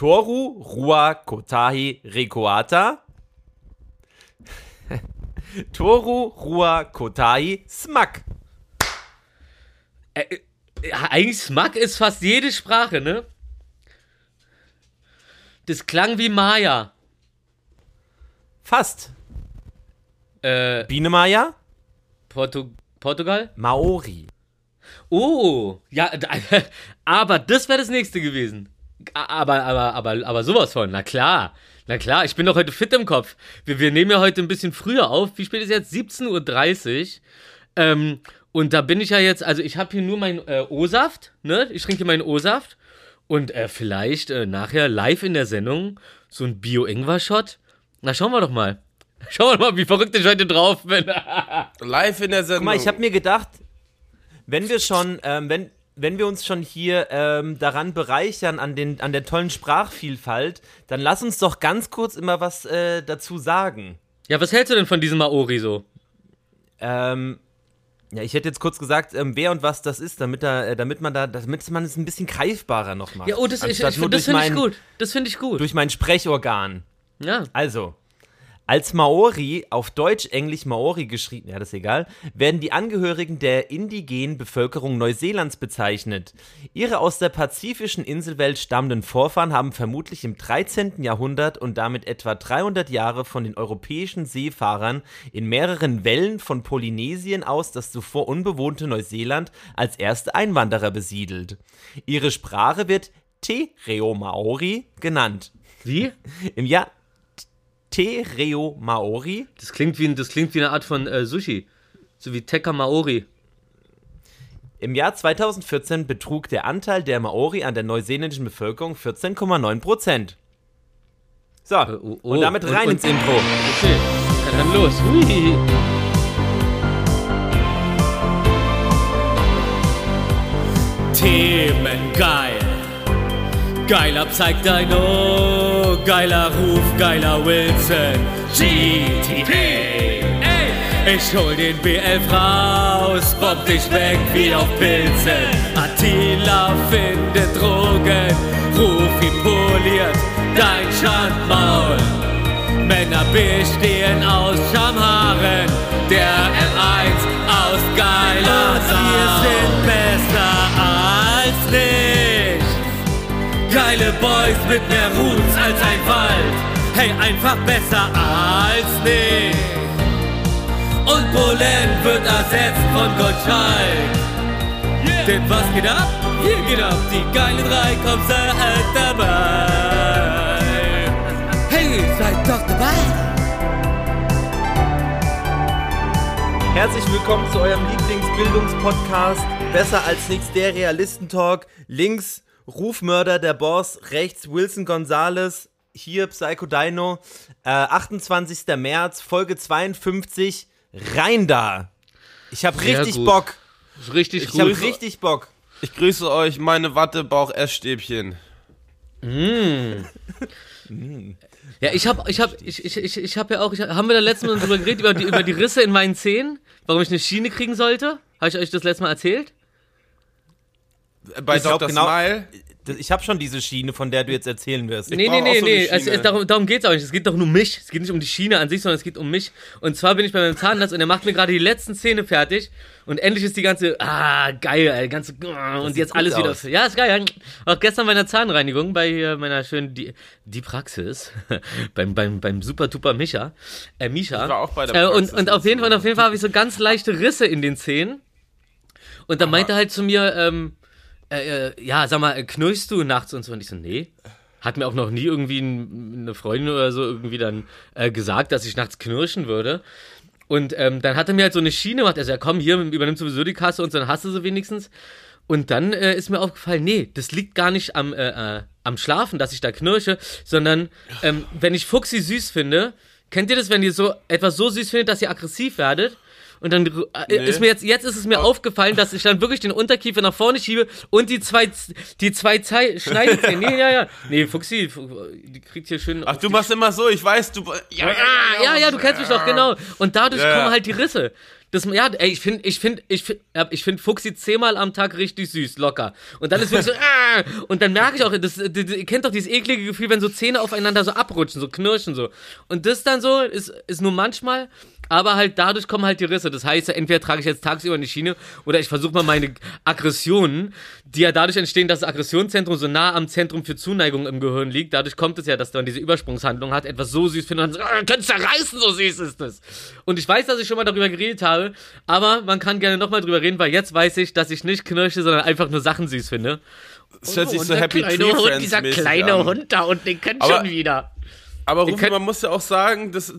Toru Rua Kotahi Rekoata. Toru Rua Kotahi Smack. Äh, eigentlich Smack ist fast jede Sprache, ne? Das klang wie Maya. Fast. Äh, Biene Maya? Portu Portugal? Maori. Oh, ja, aber das wäre das nächste gewesen. Aber, aber, aber, aber sowas von, na klar. Na klar, ich bin doch heute fit im Kopf. Wir, wir nehmen ja heute ein bisschen früher auf. Wie spät ist jetzt? 17.30 Uhr. Ähm, und da bin ich ja jetzt, also ich habe hier nur meinen äh, O-Saft, ne? Ich trinke meinen O-Saft. Und äh, vielleicht äh, nachher live in der Sendung so ein Bio-Ingwer-Shot. Na, schauen wir doch mal. Schauen wir doch mal, wie verrückt ich heute drauf bin. Live in der Sendung. Guck mal, ich habe mir gedacht, wenn wir schon, ähm, wenn, wenn wir uns schon hier ähm, daran bereichern an, den, an der tollen Sprachvielfalt, dann lass uns doch ganz kurz immer was äh, dazu sagen. ja, was hältst du denn von diesem Maori so? Ähm, ja, ich hätte jetzt kurz gesagt, ähm, wer und was das ist, damit, da, äh, damit man da, damit man es ein bisschen greifbarer noch macht. Ja, oh, das, ich, ich, das finde ich gut. Das finde ich gut. Durch mein Sprechorgan. Ja. Also, als Maori, auf Deutsch, Englisch Maori geschrieben, ja, das ist egal, werden die Angehörigen der indigenen Bevölkerung Neuseelands bezeichnet. Ihre aus der pazifischen Inselwelt stammenden Vorfahren haben vermutlich im 13. Jahrhundert und damit etwa 300 Jahre von den europäischen Seefahrern in mehreren Wellen von Polynesien aus das zuvor unbewohnte Neuseeland als erste Einwanderer besiedelt. Ihre Sprache wird Te Reo Maori genannt. Wie? Im Jahr Te Reo Maori. Das klingt wie, das klingt wie eine Art von äh, Sushi. So wie Tekka Maori. Im Jahr 2014 betrug der Anteil der Maori an der neuseeländischen Bevölkerung 14,9 Prozent. So, oh, oh, und damit und- rein und- ins Intro. Okay, dann, dann los. Hui. Themen geil. Geiler zeigt dein Geiler Ruf, geiler Wilson. GTP. Ich hol den B11 raus, bomb dich weg wie auf Pilzen. Attila findet Drogen, ruf ihn poliert dein Schandmaul. Männer bestehen aus Schamhaaren, Hey, einfach besser als nicht. Und Polen wird ersetzt von Gottschalk. Denn was geht ab? Hier geht ab. Die geile drei kommt seid dabei. Hey, seid doch dabei. Herzlich willkommen zu eurem Lieblingsbildungspodcast. Besser als nichts, der Realistentalk. Links Rufmörder, der Boss. Rechts Wilson Gonzales. Hier Psycho Dino. Äh, 28. März, Folge 52. Rein da. Ich hab Sehr richtig gut. Bock. Ist richtig Ich hab gut. richtig Bock. Ich grüße euch, meine Wattebauch-Essstäbchen. Ja, ich hab, ich hab, ich, ich, ich, ich hab ja auch, ich, haben wir da letztes Mal drüber geredet, über die, über die Risse in meinen Zähnen? Warum ich eine Schiene kriegen sollte? Habe ich euch das letzte Mal erzählt? Bei Ich Dr. genau- Smile. Ich hab schon diese Schiene, von der du jetzt erzählen wirst. Nee, nee, nee, so nee. Es, es, darum darum geht's auch nicht. Es geht doch nur um mich. Es geht nicht um die Schiene an sich, sondern es geht um mich. Und zwar bin ich bei meinem Zahnarzt und er macht mir gerade die letzten Zähne fertig. Und endlich ist die ganze, ah, geil, ey, ganze, und sieht jetzt alles wieder. aus. Ja, ist geil. Auch gestern bei einer Zahnreinigung, bei äh, meiner schönen, die, die Praxis, beim, beim, beim super-tuper Micha, äh, Misha. Ich war auch bei der äh, Und, Praxis und auf jeden Fall, auf jeden Fall habe ich so ganz leichte Risse in den Zähnen. Und dann meinte er halt zu mir, ähm, äh, äh, ja, sag mal, äh, knurrst du nachts und so? Und ich so, nee. Hat mir auch noch nie irgendwie ein, eine Freundin oder so irgendwie dann äh, gesagt, dass ich nachts knirschen würde. Und ähm, dann hat er mir halt so eine Schiene gemacht. Also, ja, komm, hier übernimm sowieso die Kasse und so, dann hast du sie wenigstens. Und dann äh, ist mir aufgefallen, nee, das liegt gar nicht am, äh, äh, am Schlafen, dass ich da knirsche, sondern ähm, wenn ich Fuchsi süß finde, kennt ihr das, wenn ihr so etwas so süß findet, dass ihr aggressiv werdet? Und dann äh, ist mir jetzt, jetzt ist es mir aufgefallen, dass ich dann wirklich den Unterkiefer nach vorne schiebe und die zwei, die zwei Zei Schneidezähne. Nee, ja, ja. Nee, Fuchsi, die kriegt hier schön. Ach, du machst immer so, ich weiß, du. Ja, ja, Ah, ja, ja, du kennst mich doch, genau. Und dadurch Ja, ja. kommen halt die Risse. Das, ja, ey, ich finde, ich finde, ich finde, ich finde Fuchsi zehnmal am Tag richtig süß, locker. Und dann ist wirklich so, ah, und dann merke ich auch, das, das, ihr kennt doch dieses eklige Gefühl, wenn so Zähne aufeinander so abrutschen, so knirschen so. Und das dann so ist, ist nur manchmal, aber halt dadurch kommen halt die Risse. Das heißt, entweder trage ich jetzt tagsüber eine Schiene oder ich versuche mal meine Aggressionen, die ja dadurch entstehen, dass das Aggressionszentrum so nah am Zentrum für Zuneigung im Gehirn liegt. Dadurch kommt es ja, dass man diese Übersprungshandlung hat, etwas so süß findet und dann so, ah, könnt's zerreißen, so süß ist es. Und ich weiß, dass ich schon mal darüber geredet habe, aber man kann gerne nochmal drüber reden, weil jetzt weiß ich, dass ich nicht knirsche, sondern einfach nur Sachen süß finde. Das hört sich und so Happy Tree Hund, Friends dieser kleine an. Hund da und den kennt Aber- schon wieder. Aber Rufi, man muss ja auch sagen, das,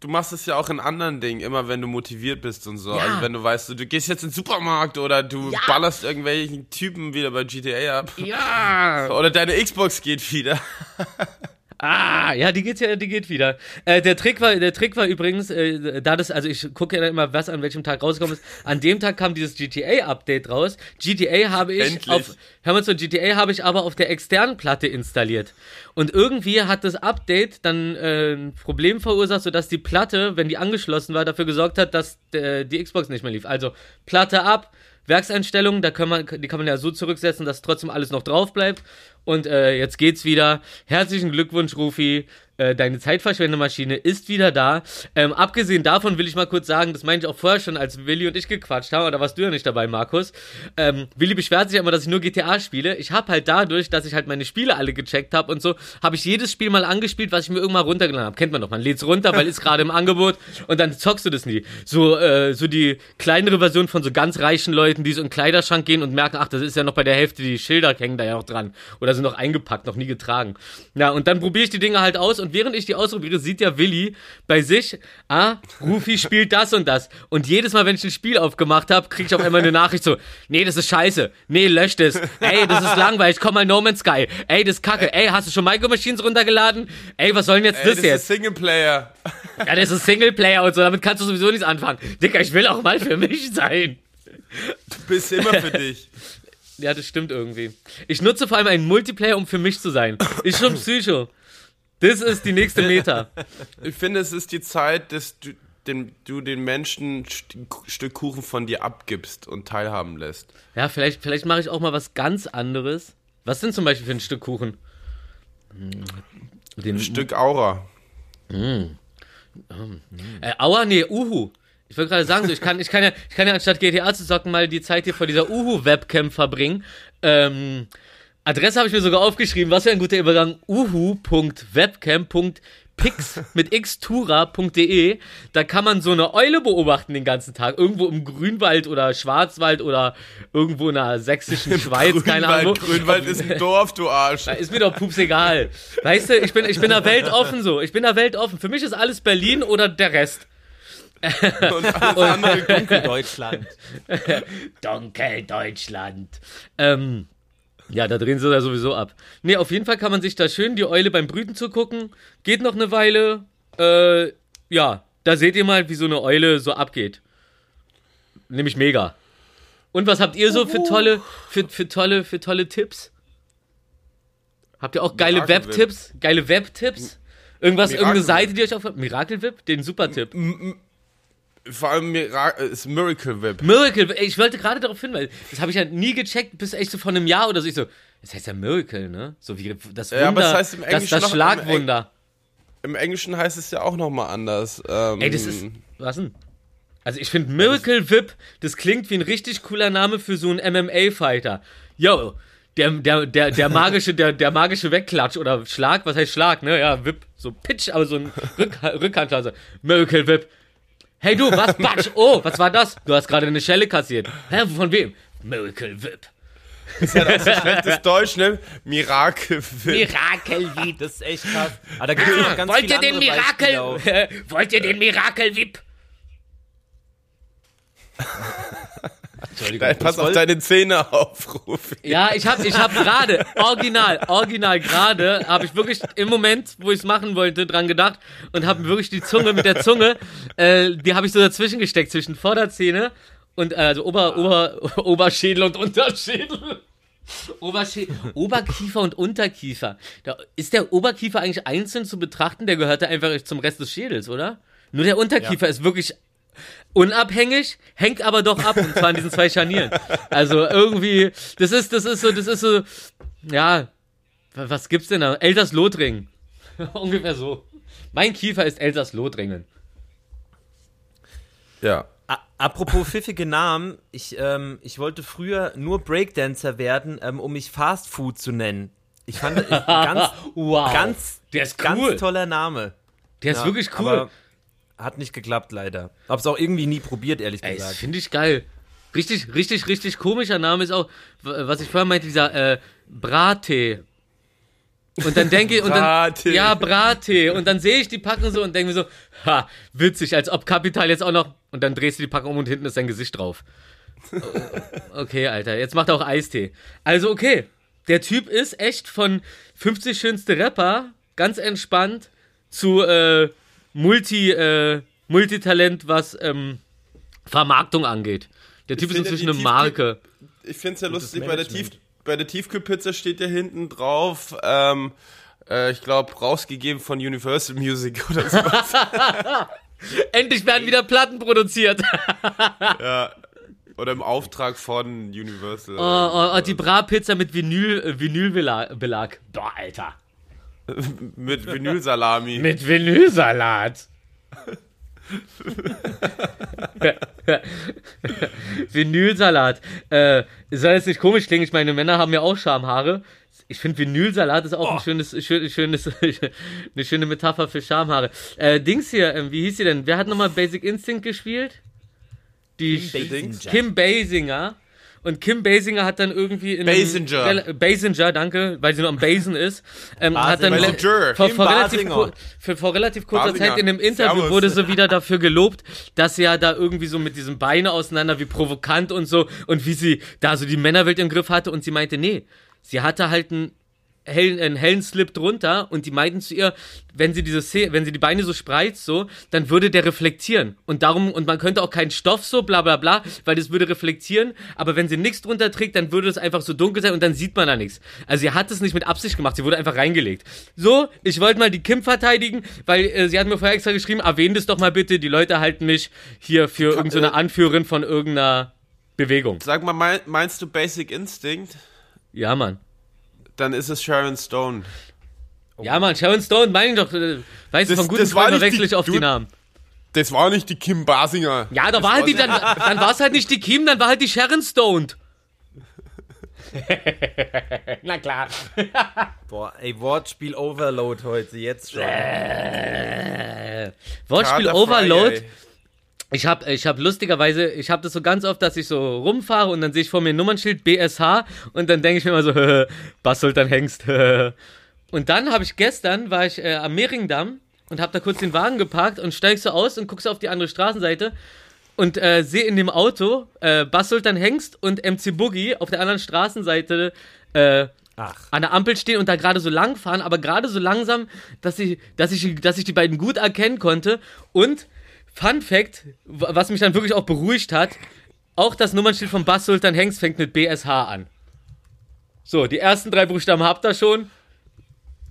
du machst es ja auch in anderen Dingen, immer wenn du motiviert bist und so. Ja. Also wenn du weißt, du, du gehst jetzt in den Supermarkt oder du Ja. ballerst irgendwelchen Typen wieder bei GTA ab. Ja. Oder deine Xbox geht wieder. Ah, ja, die geht ja, die geht wieder. Äh, der Trick war, der Trick war übrigens, äh, da das, also ich gucke ja dann immer, was an welchem Tag rausgekommen ist. An dem Tag kam dieses GTA-Update raus. GTA habe ich Endlich. auf, hör mal zu, GTA habe ich aber auf der externen Platte installiert. Und irgendwie hat das Update dann äh, ein Problem verursacht, sodass die Platte, wenn die angeschlossen war, dafür gesorgt hat, dass äh, die Xbox nicht mehr lief. Also Platte ab, Werkseinstellungen, da kann man, die kann man ja so zurücksetzen, dass trotzdem alles noch drauf bleibt. Und äh, jetzt geht's wieder. Herzlichen Glückwunsch, Rufi. Äh, deine Zeitverschwendemaschine ist wieder da. Ähm, abgesehen davon will ich mal kurz sagen, das meinte ich auch vorher schon, als Willi und ich gequatscht haben, oder warst du ja nicht dabei, Markus. Ähm, Willi beschwert sich immer, dass ich nur GTA spiele. Ich habe halt dadurch, dass ich halt meine Spiele alle gecheckt habe und so, habe ich jedes Spiel mal angespielt, was ich mir irgendwann runtergeladen habe. Kennt man doch, man lädt's runter, weil ist gerade im Angebot und dann zockst du das nie. So, äh, so die kleinere Version von so ganz reichen Leuten, die so in den Kleiderschrank gehen und merken, ach, das ist ja noch bei der Hälfte, die Schilder hängen da ja noch dran. Oder sind noch eingepackt, noch nie getragen. Ja, und dann probiere ich die Dinge halt aus und während ich die ausprobiere, sieht ja Willi bei sich, ah, Rufi spielt das und das. Und jedes Mal, wenn ich ein Spiel aufgemacht habe, kriege ich auf einmal eine Nachricht so, nee, das ist scheiße. Nee, löscht es. Ey, das ist langweilig. Komm mal No Man's Sky. Ey, das ist kacke. Ey, hast du schon Micro Machines runtergeladen? Ey, was soll denn jetzt Ey, das, das jetzt? ist Singleplayer. Ja, das ist Singleplayer und so, damit kannst du sowieso nichts anfangen. Dicker, ich will auch mal für mich sein. Du bist immer für dich. Ja, das stimmt irgendwie. Ich nutze vor allem einen Multiplayer, um für mich zu sein. Ist schon Psycho. Das ist die nächste Meta. Ich finde, es ist die Zeit, dass du den, du den Menschen ein St- Stück Kuchen von dir abgibst und teilhaben lässt. Ja, vielleicht, vielleicht mache ich auch mal was ganz anderes. Was denn zum Beispiel für ein Stück Kuchen? Hm, Den, Ein Stück Aura. Äh, aua, nee, Uhu. Ich wollte gerade sagen, so, ich kann, ich kann ja, ich kann ja anstatt GTA zu zocken mal die Zeit hier vor dieser Uhu-Webcam verbringen. Ähm, Adresse habe ich mir sogar aufgeschrieben. Was für ein guter Übergang. uhu.webcam.pix mit xtura.de. Da kann man so eine Eule beobachten den ganzen Tag. Irgendwo im Grünwald oder Schwarzwald oder irgendwo in der sächsischen Schweiz, keine Ahnung. Grünwald ist ein Dorf, du Arsch. Da ist mir doch pups egal. Weißt du, ich bin, ich bin der Welt offen so. Ich bin der Welt offen. Für mich ist alles Berlin oder der Rest. Und alles andere Dunkel Deutschland. Dunkel Deutschland. Ähm, ja, da drehen sie da sowieso ab. Nee, auf jeden Fall kann man sich da schön die Eule beim Brüten zugucken. Geht noch eine Weile. Äh, ja, da seht ihr mal, wie so eine Eule so abgeht. Nämlich mega. Und was habt ihr so für tolle, für, für tolle, für tolle Tipps? Habt ihr auch geile Web-Tipps? Geile Web-Tipps? Irgendwas, Miracle irgendeine. Seite, die euch auf Miracle Whip? Den super Tipp. Vor allem Mira ist Miracle Whip. Miracle, ey, ich wollte gerade darauf hinweisen, das habe ich ja nie gecheckt, bis echt so vor einem Jahr oder so. Ich so, das heißt ja Miracle, ne? So wie das Wunder, Ja, aber es heißt im das, Englischen das im Schlagwunder. Im Englischen heißt es ja auch nochmal anders. Ähm, Ey, das ist, was denn? Also ich finde Miracle Whip, das klingt wie ein richtig cooler Name für so einen MMA-Fighter. Yo, der, der, der, der magische, der, der magische Wegklatsch oder Schlag, was heißt Schlag, ne? Ja, Whip, so Pitch, aber so ein Rück, Rückhandschlag. Miracle Whip. Hey du, was, Batsch? Oh, was war das? Du hast gerade eine Schelle kassiert. Hä, von wem? Miracle Whip. schlechtes Deutsch, ne? Miracle Whip. Miracle Whip. Das ist echt krass. Aber da gibt es noch ganz Wollt viele ihr den. Miracle, wollt ihr den Miracle Whip? Entschuldigung. Pass auf deine Zähne auf, Rufi. Ja, ich habe ich hab gerade, original, original gerade, habe ich wirklich im Moment, wo ich es machen wollte, dran gedacht und habe wirklich die Zunge mit der Zunge, äh, die habe ich so dazwischen gesteckt, zwischen Vorderzähne und äh, also Ober, Ober, Oberschädel und Unterschädel. Oberschä Oberkiefer und Unterkiefer. Da, ist der Oberkiefer eigentlich einzeln zu betrachten? Der gehört da einfach zum Rest des Schädels, oder? Nur der Unterkiefer ist wirklich unabhängig, hängt aber doch ab und zwar an diesen zwei Scharnieren. Also irgendwie, das ist, das ist so, das ist so, ja, wa- was gibt's denn da? Elters Lothringen. Ungefähr so. Mein Kiefer ist Elters Lothringen. Ja. A- Apropos pfiffige Namen, ich, ähm, ich wollte früher nur Breakdancer werden, ähm, um mich Fast Food zu nennen. Ich fand äh, ganz, Wow. ganz, der ist ganz cool. toller Name. Der ist Ja, wirklich cool. Hat nicht geklappt, leider. Hab's auch irgendwie nie probiert, ehrlich Ey, gesagt. finde ich geil. Richtig, richtig, richtig komischer Name ist auch, was ich vorher meinte, dieser äh, Brattee. Und dann denke ich, und dann, Brattee. ja, Brattee. Und dann sehe ich die Packung so und denke mir so, ha, witzig, als ob Kapital jetzt auch noch, und dann drehst du die Packung um und hinten ist sein Gesicht drauf. Okay, Alter, jetzt macht er auch Eistee. Also, okay, der Typ ist echt von 50 schönste Rapper, ganz entspannt, zu äh, Multi, äh, Multitalent, was ähm, Vermarktung angeht. Der Typ ist inzwischen eine Marke. Ich finde es ja lustig, bei der. Tief, bei der Tiefkühlpizza steht ja hinten drauf, ähm, äh, ich glaube, rausgegeben von Universal Music oder so. Endlich werden wieder Platten produziert. ja. Oder im Auftrag von Universal. Oh, oh, oh, die Bra-Pizza mit Vinyl, äh, Vinylbelag. Boah, Alter. Mit Vinylsalami. Mit Vinylsalat. Vinylsalat. Äh, soll jetzt nicht komisch klingen, ich meine, Männer haben ja auch Schamhaare. Ich finde, Vinylsalat ist auch ein schönes, schön, schönes, eine schöne Metapher für Schamhaare. Äh, Dings hier, ähm, wie hieß sie denn? Wer hat nochmal Basic Instinct gespielt? Die Basinger. Kim Basinger. Und Kim Basinger hat dann irgendwie in Basinger. einem, Basinger, danke, weil sie nur am Basen ist, ähm, hat dann Basinger. Basinger. vor, vor, relativ, Basinger. für, vor relativ kurzer Basinger. Zeit in einem Interview Servus. wurde sie wieder dafür gelobt, dass sie ja da irgendwie so mit diesen Beinen auseinander, wie provokant und so und wie sie da so die Männerwelt im Griff hatte und sie meinte, nee, sie hatte halt einen hellen, einen hellen Slip drunter und die meinten zu ihr, wenn sie diese Szene, wenn sie die Beine so spreizt so, dann würde der reflektieren und darum und man könnte auch keinen Stoff so bla bla bla, weil das würde reflektieren, aber wenn sie nichts drunter trägt, dann würde es einfach so dunkel sein und dann sieht man da nichts. Also sie hat es nicht mit Absicht gemacht, sie wurde einfach reingelegt. So, ich wollte mal die Kim verteidigen, weil äh, sie hat mir vorher extra geschrieben, erwähnt es doch mal bitte, die Leute halten mich hier für irgendeine so Anführerin von irgendeiner Bewegung. Sag mal, mein, meinst du Basic Instinct? Ja, Mann. Dann ist es Sharon Stone. Ja, Mann, Sharon Stone, meine ich doch, äh, weißt du, Das- von guten Freunden nicht wechsle die- ich oft die Namen. Das war nicht die Kim Basinger. Ja, da Das war halt die, dann, dann war es halt nicht die Kim, dann war halt die Sharon Stone. Na klar. Boah, ey, Wortspiel Overload heute, jetzt schon. Äh, Wortspiel Overload. Friday. Ich habe ich hab lustigerweise, ich habe das so ganz oft, dass ich so rumfahre und dann sehe ich vor mir ein Nummernschild BSH und dann denke ich mir immer so, Bas Sultan Hengst. Und dann habe ich gestern, war ich äh, am Mehringdamm und habe da kurz den Wagen geparkt und steig so aus und guck so auf die andere Straßenseite und äh, sehe in dem Auto äh, Bas Sultan Hengst und MC Boogie auf der anderen Straßenseite äh, Ach. an der Ampel stehen und da gerade so lang fahren, aber gerade so langsam, dass ich, dass ich, dass ich die beiden gut erkennen konnte. Und Fun Fact, was mich dann wirklich auch beruhigt hat, auch das Nummernschild von Bass Sultan Hengst fängt mit BSH an. So, die ersten drei Buchstaben habt ihr schon.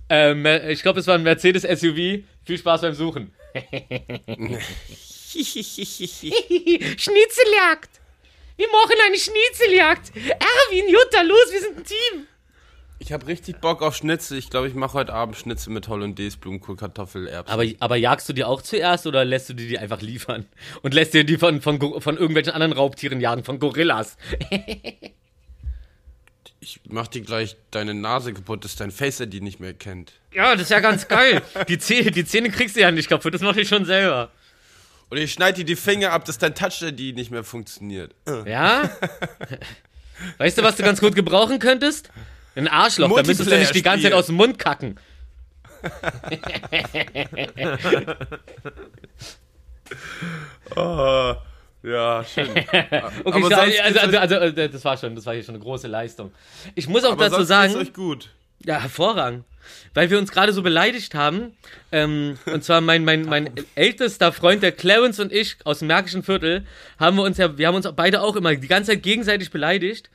Ähm, ich glaube, es war ein Mercedes SUV. Viel Spaß beim Suchen. Schnitzeljagd! Wir machen eine Schnitzeljagd! Erwin, Jutta, los, wir sind ein Team! Ich habe richtig Bock auf Schnitzel. Ich glaube, ich mache heute Abend Schnitzel mit Hollandaise, Blumenkohl, Kartoffel, Erbsen. Aber, aber jagst du die auch zuerst oder lässt du die, die einfach liefern? Und lässt dir die von, von, von irgendwelchen anderen Raubtieren jagen, von Gorillas? ich mach dir gleich deine Nase kaputt, dass dein Face die nicht mehr kennt. Ja, das ist ja ganz geil. Die Zähne, die Zähne kriegst du ja nicht kaputt, das mach ich schon selber. Oder ich schneide dir die Finger ab, dass dein Touch-ID nicht mehr funktioniert. Ja? Weißt du, was du ganz gut gebrauchen könntest? Ein Arschloch, da müsstest du nicht die ganze Zeit aus dem Mund kacken. Oh, ja, schön. Okay, so, also, also, also, also, das war schon, das war hier schon eine große Leistung. Ich muss auch Aber dazu sagen. geht's euch gut. Ja, hervorragend. Weil wir uns gerade so beleidigt haben. Ähm, und zwar mein, mein, mein ältester Freund, der Clarence und ich aus dem Märkischen Viertel, haben wir uns ja, wir haben uns beide auch immer die ganze Zeit gegenseitig beleidigt.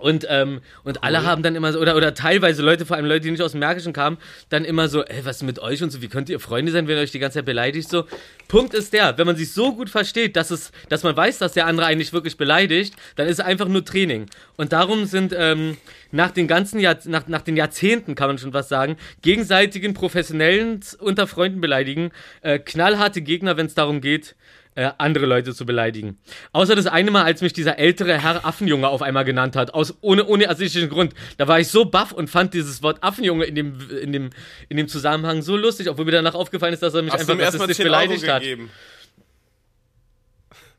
Und, ähm, und alle haben dann immer so, oder, oder teilweise Leute, vor allem Leute, die nicht aus dem Märkischen kamen, dann immer so, ey, was ist mit euch und so, wie könnt ihr Freunde sein, wenn ihr euch die ganze Zeit beleidigt? So, Punkt ist der, wenn man sich so gut versteht, dass es, dass man weiß, dass der andere eigentlich wirklich beleidigt, dann ist es einfach nur Training. Und darum sind ähm, nach den ganzen Jahr, nach, nach den Jahrzehnten, kann man schon was sagen, gegenseitigen professionellen unter Freunden beleidigen, äh, knallharte Gegner, wenn es darum geht, äh, andere Leute zu beleidigen. Außer das eine Mal, als mich dieser ältere Herr Affenjunge auf einmal genannt hat, aus, ohne, ohne ersichtlichen Grund. Da war ich so baff und fand dieses Wort Affenjunge in dem, in dem, in dem Zusammenhang so lustig, obwohl mir danach aufgefallen ist, dass er mich Hast einfach rassistisch 10 Euro beleidigt hat. gegeben?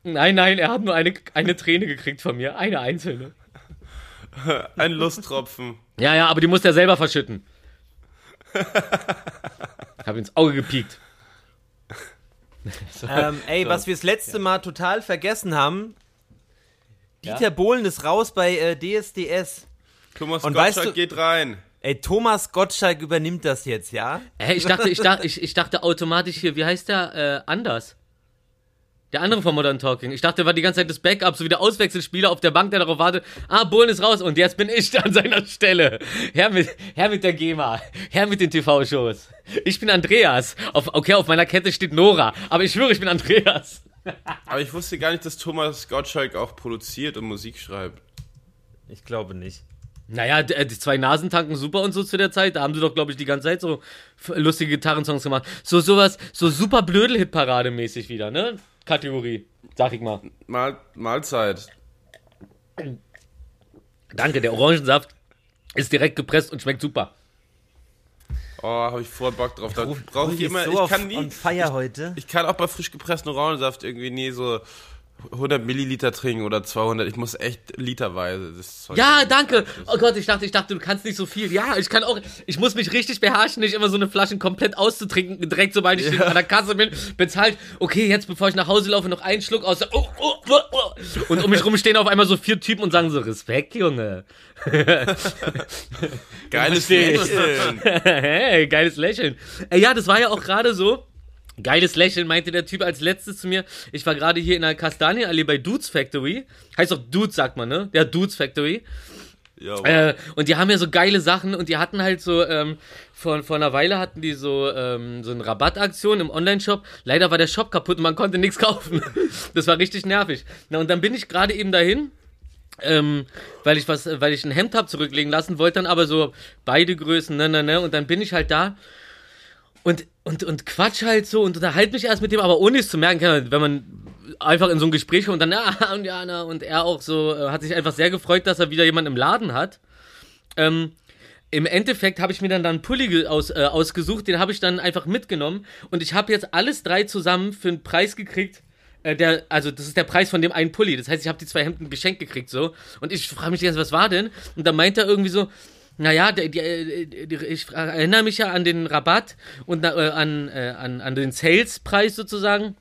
Nein, nein, er hat nur eine, eine Träne gekriegt von mir. Eine einzelne. Ein Lusttropfen. Ja, ja, aber die musste er selber verschütten. Hab ins Auge gepiekt. Ähm, ey, was wir das letzte Mal total vergessen haben, Ja? Dieter Bohlen ist raus bei äh, DSDS. Thomas Und Gottschalk weißt du- geht rein. Ey, Thomas Gottschalk übernimmt das jetzt, ja? Hä, ich dachte, ich dachte, ich, ich dachte automatisch hier, wie heißt der? Äh, anders. Der andere von Modern Talking. Ich dachte, der war die ganze Zeit das Backup, so wie der Auswechselspieler auf der Bank, der darauf wartet. Ah, Bohlen ist raus und jetzt bin ich an seiner Stelle. Herr mit, Herr mit der GEMA. Herr mit den TV-Shows. Ich bin Andreas. Auf, okay, auf meiner Kette steht Nora. Aber ich schwöre, ich bin Andreas. Aber ich wusste gar nicht, dass Thomas Gottschalk auch produziert und Musik schreibt. Ich glaube nicht. Naja, äh, die zwei Nasen tanken super und so zu der Zeit. Da haben sie doch, glaube ich, die ganze Zeit so lustige Gitarrensongs gemacht. So sowas, so super Blödel-Hit-Parade-mäßig wieder, ne? Kategorie, sag ich mal. Mal Mahlzeit. Danke, der Orangensaft ist direkt gepresst und schmeckt super. Oh, habe ich voll Bock drauf. Da brauche ich immer. so ich auf kann nie. heute. Ich kann auch bei frisch gepresstem Orangensaft irgendwie nie so 100 Milliliter trinken oder 200. Ich muss echt literweise. Das Zeug Ja, danke. Oh Gott, ich dachte, ich dachte, du kannst nicht so viel. Ja, ich kann auch, ich muss mich richtig beherrschen, nicht immer so eine Flasche komplett auszutrinken, direkt sobald ich an der Kasse bin, bezahlt. Okay, jetzt bevor ich nach Hause laufe, noch einen Schluck aus. Oh, oh, oh, oh. Und um mich rum stehen auf einmal so vier Typen und sagen so, Respekt, Junge. Geiles. Lächeln. hey, geiles Lächeln. Ja, das war ja auch gerade so. Geiles Lächeln, meinte der Typ als letztes zu mir. Ich war gerade hier in der Kastanienallee bei Dudes Factory. Heißt doch Dudes, sagt man, ne? Ja, Dudes Factory. Ja, Äh, und die haben ja so geile Sachen und die hatten halt so, ähm, vor, vor einer Weile hatten die so, ähm, so eine Rabattaktion im Online-Shop. Leider war der Shop kaputt und man konnte nichts kaufen. das war richtig nervig. Na, und dann bin ich gerade eben dahin. Ähm, weil ich was, weil ich ein Hemd hab zurücklegen lassen, wollte dann aber so beide Größen, ne, ne, ne, und dann bin ich halt da und, und, und quatsch halt so und unterhalte mich erst mit dem, aber ohne es zu merken, wenn man einfach in so ein Gespräch kommt und dann, ja, und ja, na, und er auch so, äh, hat sich einfach sehr gefreut, dass er wieder jemanden im Laden hat. Ähm, im Endeffekt habe ich mir dann, dann einen Pulli aus, äh, ausgesucht, den habe ich dann einfach mitgenommen und ich habe jetzt alles drei zusammen für einen Preis gekriegt. Äh, der, also das ist der Preis von dem einen Pulli. Das heißt, ich habe die zwei Hemden geschenkt gekriegt so. Und ich frage mich Zeit, was war denn? Und dann meint er irgendwie so, naja, der, der, der, ich erinnere mich ja an den Rabatt und äh, an, äh, an, an den Sales-Preis sozusagen.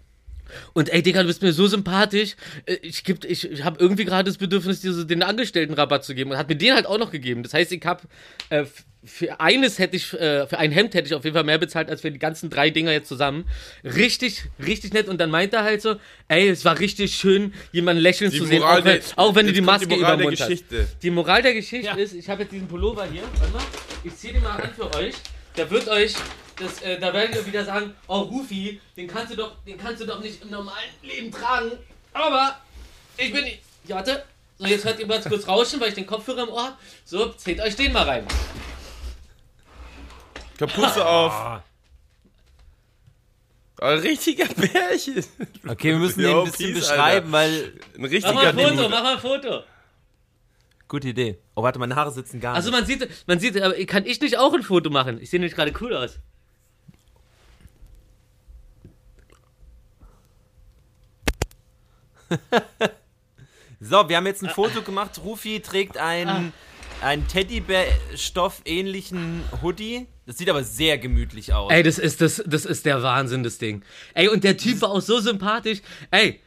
Und ey, Digga, du bist mir so sympathisch. Äh, Ich, geb- ich, ich habe irgendwie gerade das Bedürfnis, dir so den Angestellten Rabatt zu geben. Und hat mir den halt auch noch gegeben. Das heißt, ich habe äh, für eines hätte ich, äh, für ein Hemd hätte ich auf jeden Fall mehr bezahlt, als für die ganzen drei Dinger jetzt zusammen. Richtig, richtig nett. Und dann meint er halt so, ey, es war richtig schön, jemanden lächeln Die zu sehen, Moral auch wenn, der- auch wenn du die Maske die über Moral den der Mund Geschichte. hast. Die Moral der Geschichte Ja. ist, ich habe jetzt diesen Pullover hier. Warte mal, ich ziehe den mal an für euch. Der wird euch, das, äh, da werdet ihr wieder sagen, oh Rufi, den kannst du doch, den kannst du doch nicht im normalen Leben tragen. Aber ich bin, ja, warte. So, jetzt hört ihr mal kurz rauschen, weil ich den Kopfhörer im Ohr habe. So, zählt euch den mal rein. Kapuze auf. Ein richtiger Bärchen. Okay, wir müssen den ein bisschen peace, beschreiben, weil. Ein Mach richtiger mal ein Foto, mach mal ein Foto. Gute Idee. Oh, warte, meine Haare sitzen gar Also nicht. man sieht, man sieht, aber kann ich nicht auch ein Foto machen? Ich sehe nämlich gerade cool aus. So, wir haben jetzt ein Foto gemacht. Rufi trägt einen, einen Teddybär-Stoff-ähnlichen Hoodie. Das sieht aber sehr gemütlich aus. Ey, das ist, das, das ist der Wahnsinn, das Ding. Ey, und der Typ war auch so sympathisch. Ey,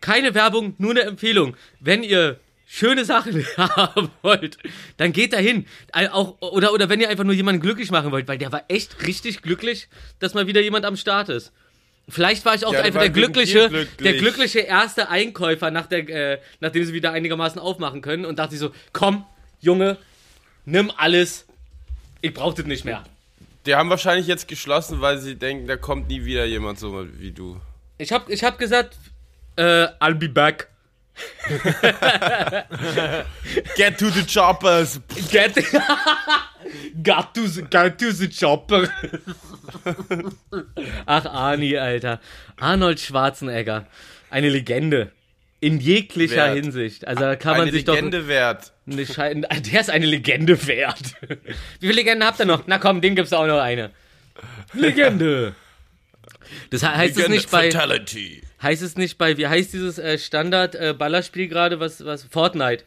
keine Werbung, nur eine Empfehlung. Wenn ihr schöne Sachen haben wollt, dann geht dahin. Äh, Auch, oder, oder wenn ihr einfach nur jemanden glücklich machen wollt, weil der war echt richtig glücklich, dass mal wieder jemand am Start ist. Vielleicht war ich auch Ja, einfach der glückliche, glücklich. der glückliche erste Einkäufer, nach der, äh, nachdem sie wieder einigermaßen aufmachen können und dachte ich so, komm, Junge, nimm alles, ich brauch das nicht mehr. Die haben wahrscheinlich jetzt geschlossen, weil sie denken, da kommt nie wieder jemand so wie du. Ich hab, ich hab gesagt, äh, I'll be back. Get to the choppers! Get, got to the, got to the chopper. Ach, Arnie, Alter. Arnold Schwarzenegger. Eine Legende. In jeglicher Wert. Hinsicht. Also da kann man Eine sich Legende wert. doch. Eine Schei der ist eine Legende wert. Wie viele Legenden habt ihr noch? Na komm, dem gibt's auch noch eine. Legende. Das he- heißt es Legende nicht bei. Fatality. Heißt es nicht bei, wie heißt dieses äh, Standard-Ballerspiel gerade, was, was, Fortnite?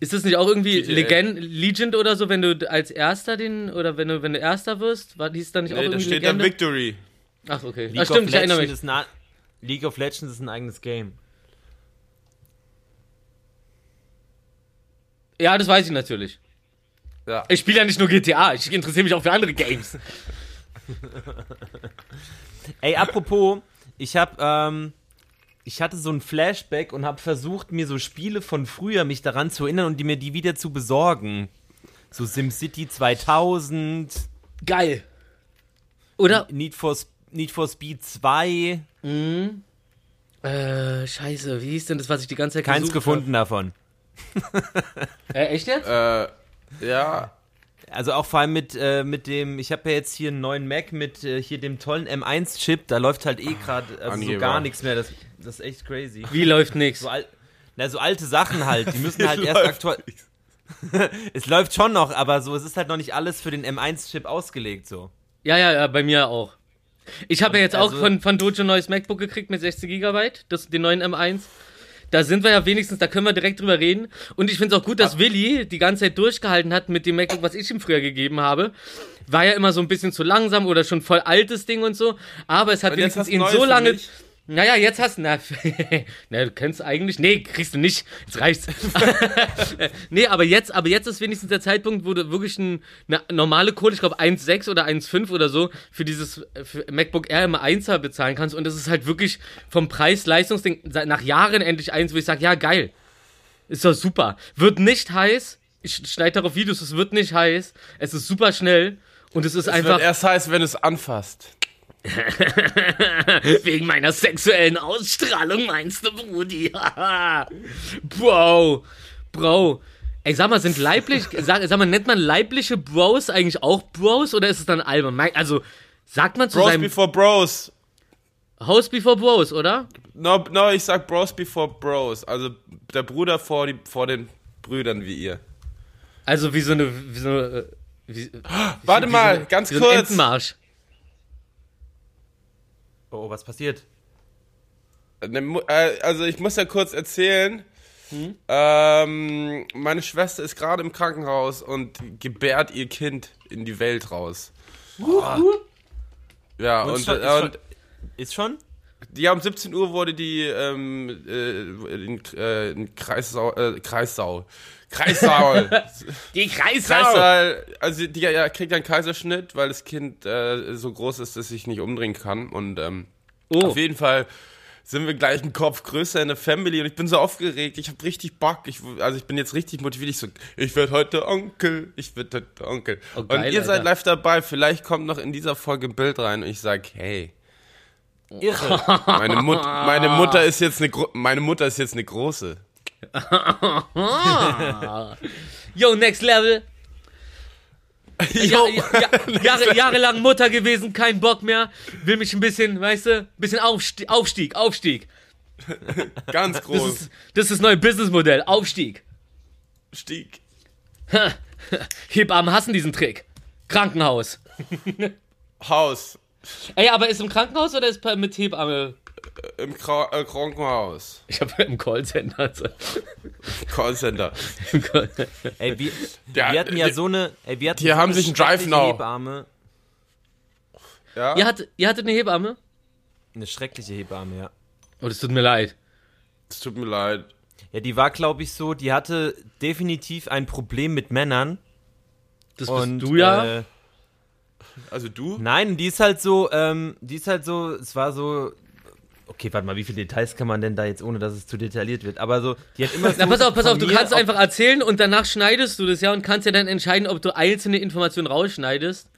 Ist das nicht auch irgendwie GTA. Legend, Legend oder so, wenn du als Erster den, oder wenn du, wenn du Erster wirst? War hieß da nicht auch Nee, da irgendwie steht da Legende? Victory. Ach, okay. League Ach, stimmt, of ich erinnere Legends mich. ist ein, League of Legends ist ein eigenes Game. Ja, das weiß ich natürlich. Ja. Ich spiele ja nicht nur GTA, ich interessiere mich auch für andere Games. Ey, apropos, ich hab, ähm, ich hatte so ein Flashback und habe versucht, mir so Spiele von früher mich daran zu erinnern und die mir die wieder zu besorgen. So SimCity 2000, Geil. Oder? Need for, Need for Speed 2, Äh, scheiße, wie hieß denn das, was ich die ganze Zeit keins gefunden davon. hab? Äh, echt jetzt? Äh, ja. Also auch vor allem mit, äh, mit dem, ich habe ja jetzt hier einen neuen Mac mit äh, hier dem tollen M1-Chip, da läuft halt eh gerade also so gar nichts mehr. Das, das ist echt crazy. Wie läuft nix? So, al na, so alte Sachen halt, die müssen halt erst aktuell. es läuft schon noch, aber so, es ist halt noch nicht alles für den M1-Chip ausgelegt, so. Ja, ja, ja, bei mir auch. Ich habe ja jetzt auch Also- von, von Dojo ein neues MacBook gekriegt mit 16 GB, das, den neuen M1. Da sind wir ja wenigstens, da können wir direkt drüber reden. Und ich finde es auch gut, dass Willi die ganze Zeit durchgehalten hat mit dem MacBook, was ich ihm früher gegeben habe. War ja immer so ein bisschen zu langsam oder schon voll altes Ding und so. Aber es hat Und wenigstens ihn so lange. mich? Naja, jetzt hast du. Na, na, du kennst eigentlich. Nee, kriegst du nicht. Jetzt reicht's. nee, aber jetzt, aber jetzt ist wenigstens der Zeitpunkt, wo du wirklich ein, eine normale Kohle, ich glaube 1,6 oder 1,5 oder so, für dieses für MacBook Air im 1er bezahlen kannst. Und das ist halt wirklich vom Preis-Leistungsding nach Jahren endlich eins, wo ich sage, ja, geil. Ist doch super. Wird nicht heiß. Ich schneide darauf Videos, es wird nicht heiß. Es ist super schnell. Und es ist Es einfach. wird erst heiß, wenn es anfasst. Wegen meiner sexuellen Ausstrahlung meinst du, Brudi? Bro, Bro. Ey, sag mal, sind leiblich, sag, sag mal, nennt man leibliche Bros eigentlich auch Bros oder ist es dann albern? Also, sagt man zu Bros seinem before Bros. House before Bros, oder? No, no, ich sag Bros before Bros. Also der Bruder vor, die, vor den Brüdern wie ihr. Also wie so eine, wie so eine, äh, wie, Warte wie mal, so, ganz wie so ein kurz. Entenmarsch. Oh, was passiert? Ne, Mu- äh, Also ich muss ja kurz erzählen. Hm? Ähm, meine Schwester ist gerade im Krankenhaus und gebärt ihr Kind in die Welt raus. Ja, und, ist, schon, ist, äh, schon, und ist schon? Ja, um 17 Uhr wurde die ähm, äh, in, äh, in Kreissau, äh, Kreissau, Kreissaal, Die Kreisau. Kreissaal, also die ja, kriegt einen Kaiserschnitt, weil das Kind äh, so groß ist, dass sich nicht umdrehen kann und ähm, Oh, auf jeden Fall sind wir gleich einen Kopf größer in der Family und ich bin so aufgeregt. Ich habe richtig Bock. Ich, also ich bin jetzt richtig motiviert. Ich so, ich werde heute Onkel. Ich werde heute Onkel. Oh, und geil, ihr seid Alter. live dabei. Vielleicht kommt noch in dieser Folge ein Bild rein und ich sag, hey, Irre. meine, Mut, meine Mutter ist jetzt eine, meine Mutter ist jetzt eine große. Yo, next level. Ja, ja, ja, Jahre, jahrelang Mutter gewesen, kein Bock mehr. Will mich ein bisschen, weißt du, ein bisschen Aufstieg, Aufstieg, Aufstieg. Ganz Das groß. ist, das ist das neue Businessmodell, Aufstieg. Stieg. Hebammen hassen diesen Trick. Krankenhaus. Haus. Ey, aber ist im Krankenhaus oder ist mit Hebamme? Im Kra äh, Krankenhaus. Ich habe im Callcenter. Also. Callcenter. Im Ey, wir, Ja, wir hatten ja die- so eine. Ey, wir hatten die so haben eine sich einen Drive Now. Hebamme. Ja? ihr, hattet, ihr hattet eine Hebamme? Eine schreckliche Hebamme, ja. Oh, das tut mir leid. Es tut mir leid. Ja, die war, glaube ich, so, die hatte definitiv ein Problem mit Männern. Das Und, bist du ja. Äh, Also du? Nein, die ist halt so, ähm, die ist halt so, es war so. Okay, warte mal, wie viele Details kann man denn da jetzt, ohne dass es zu detailliert wird? Aber so, die hat immer so. Na, pass auf, pass auf, du kannst auf- einfach erzählen und danach schneidest du das ja und kannst ja dann entscheiden, ob du einzelne Informationen rausschneidest.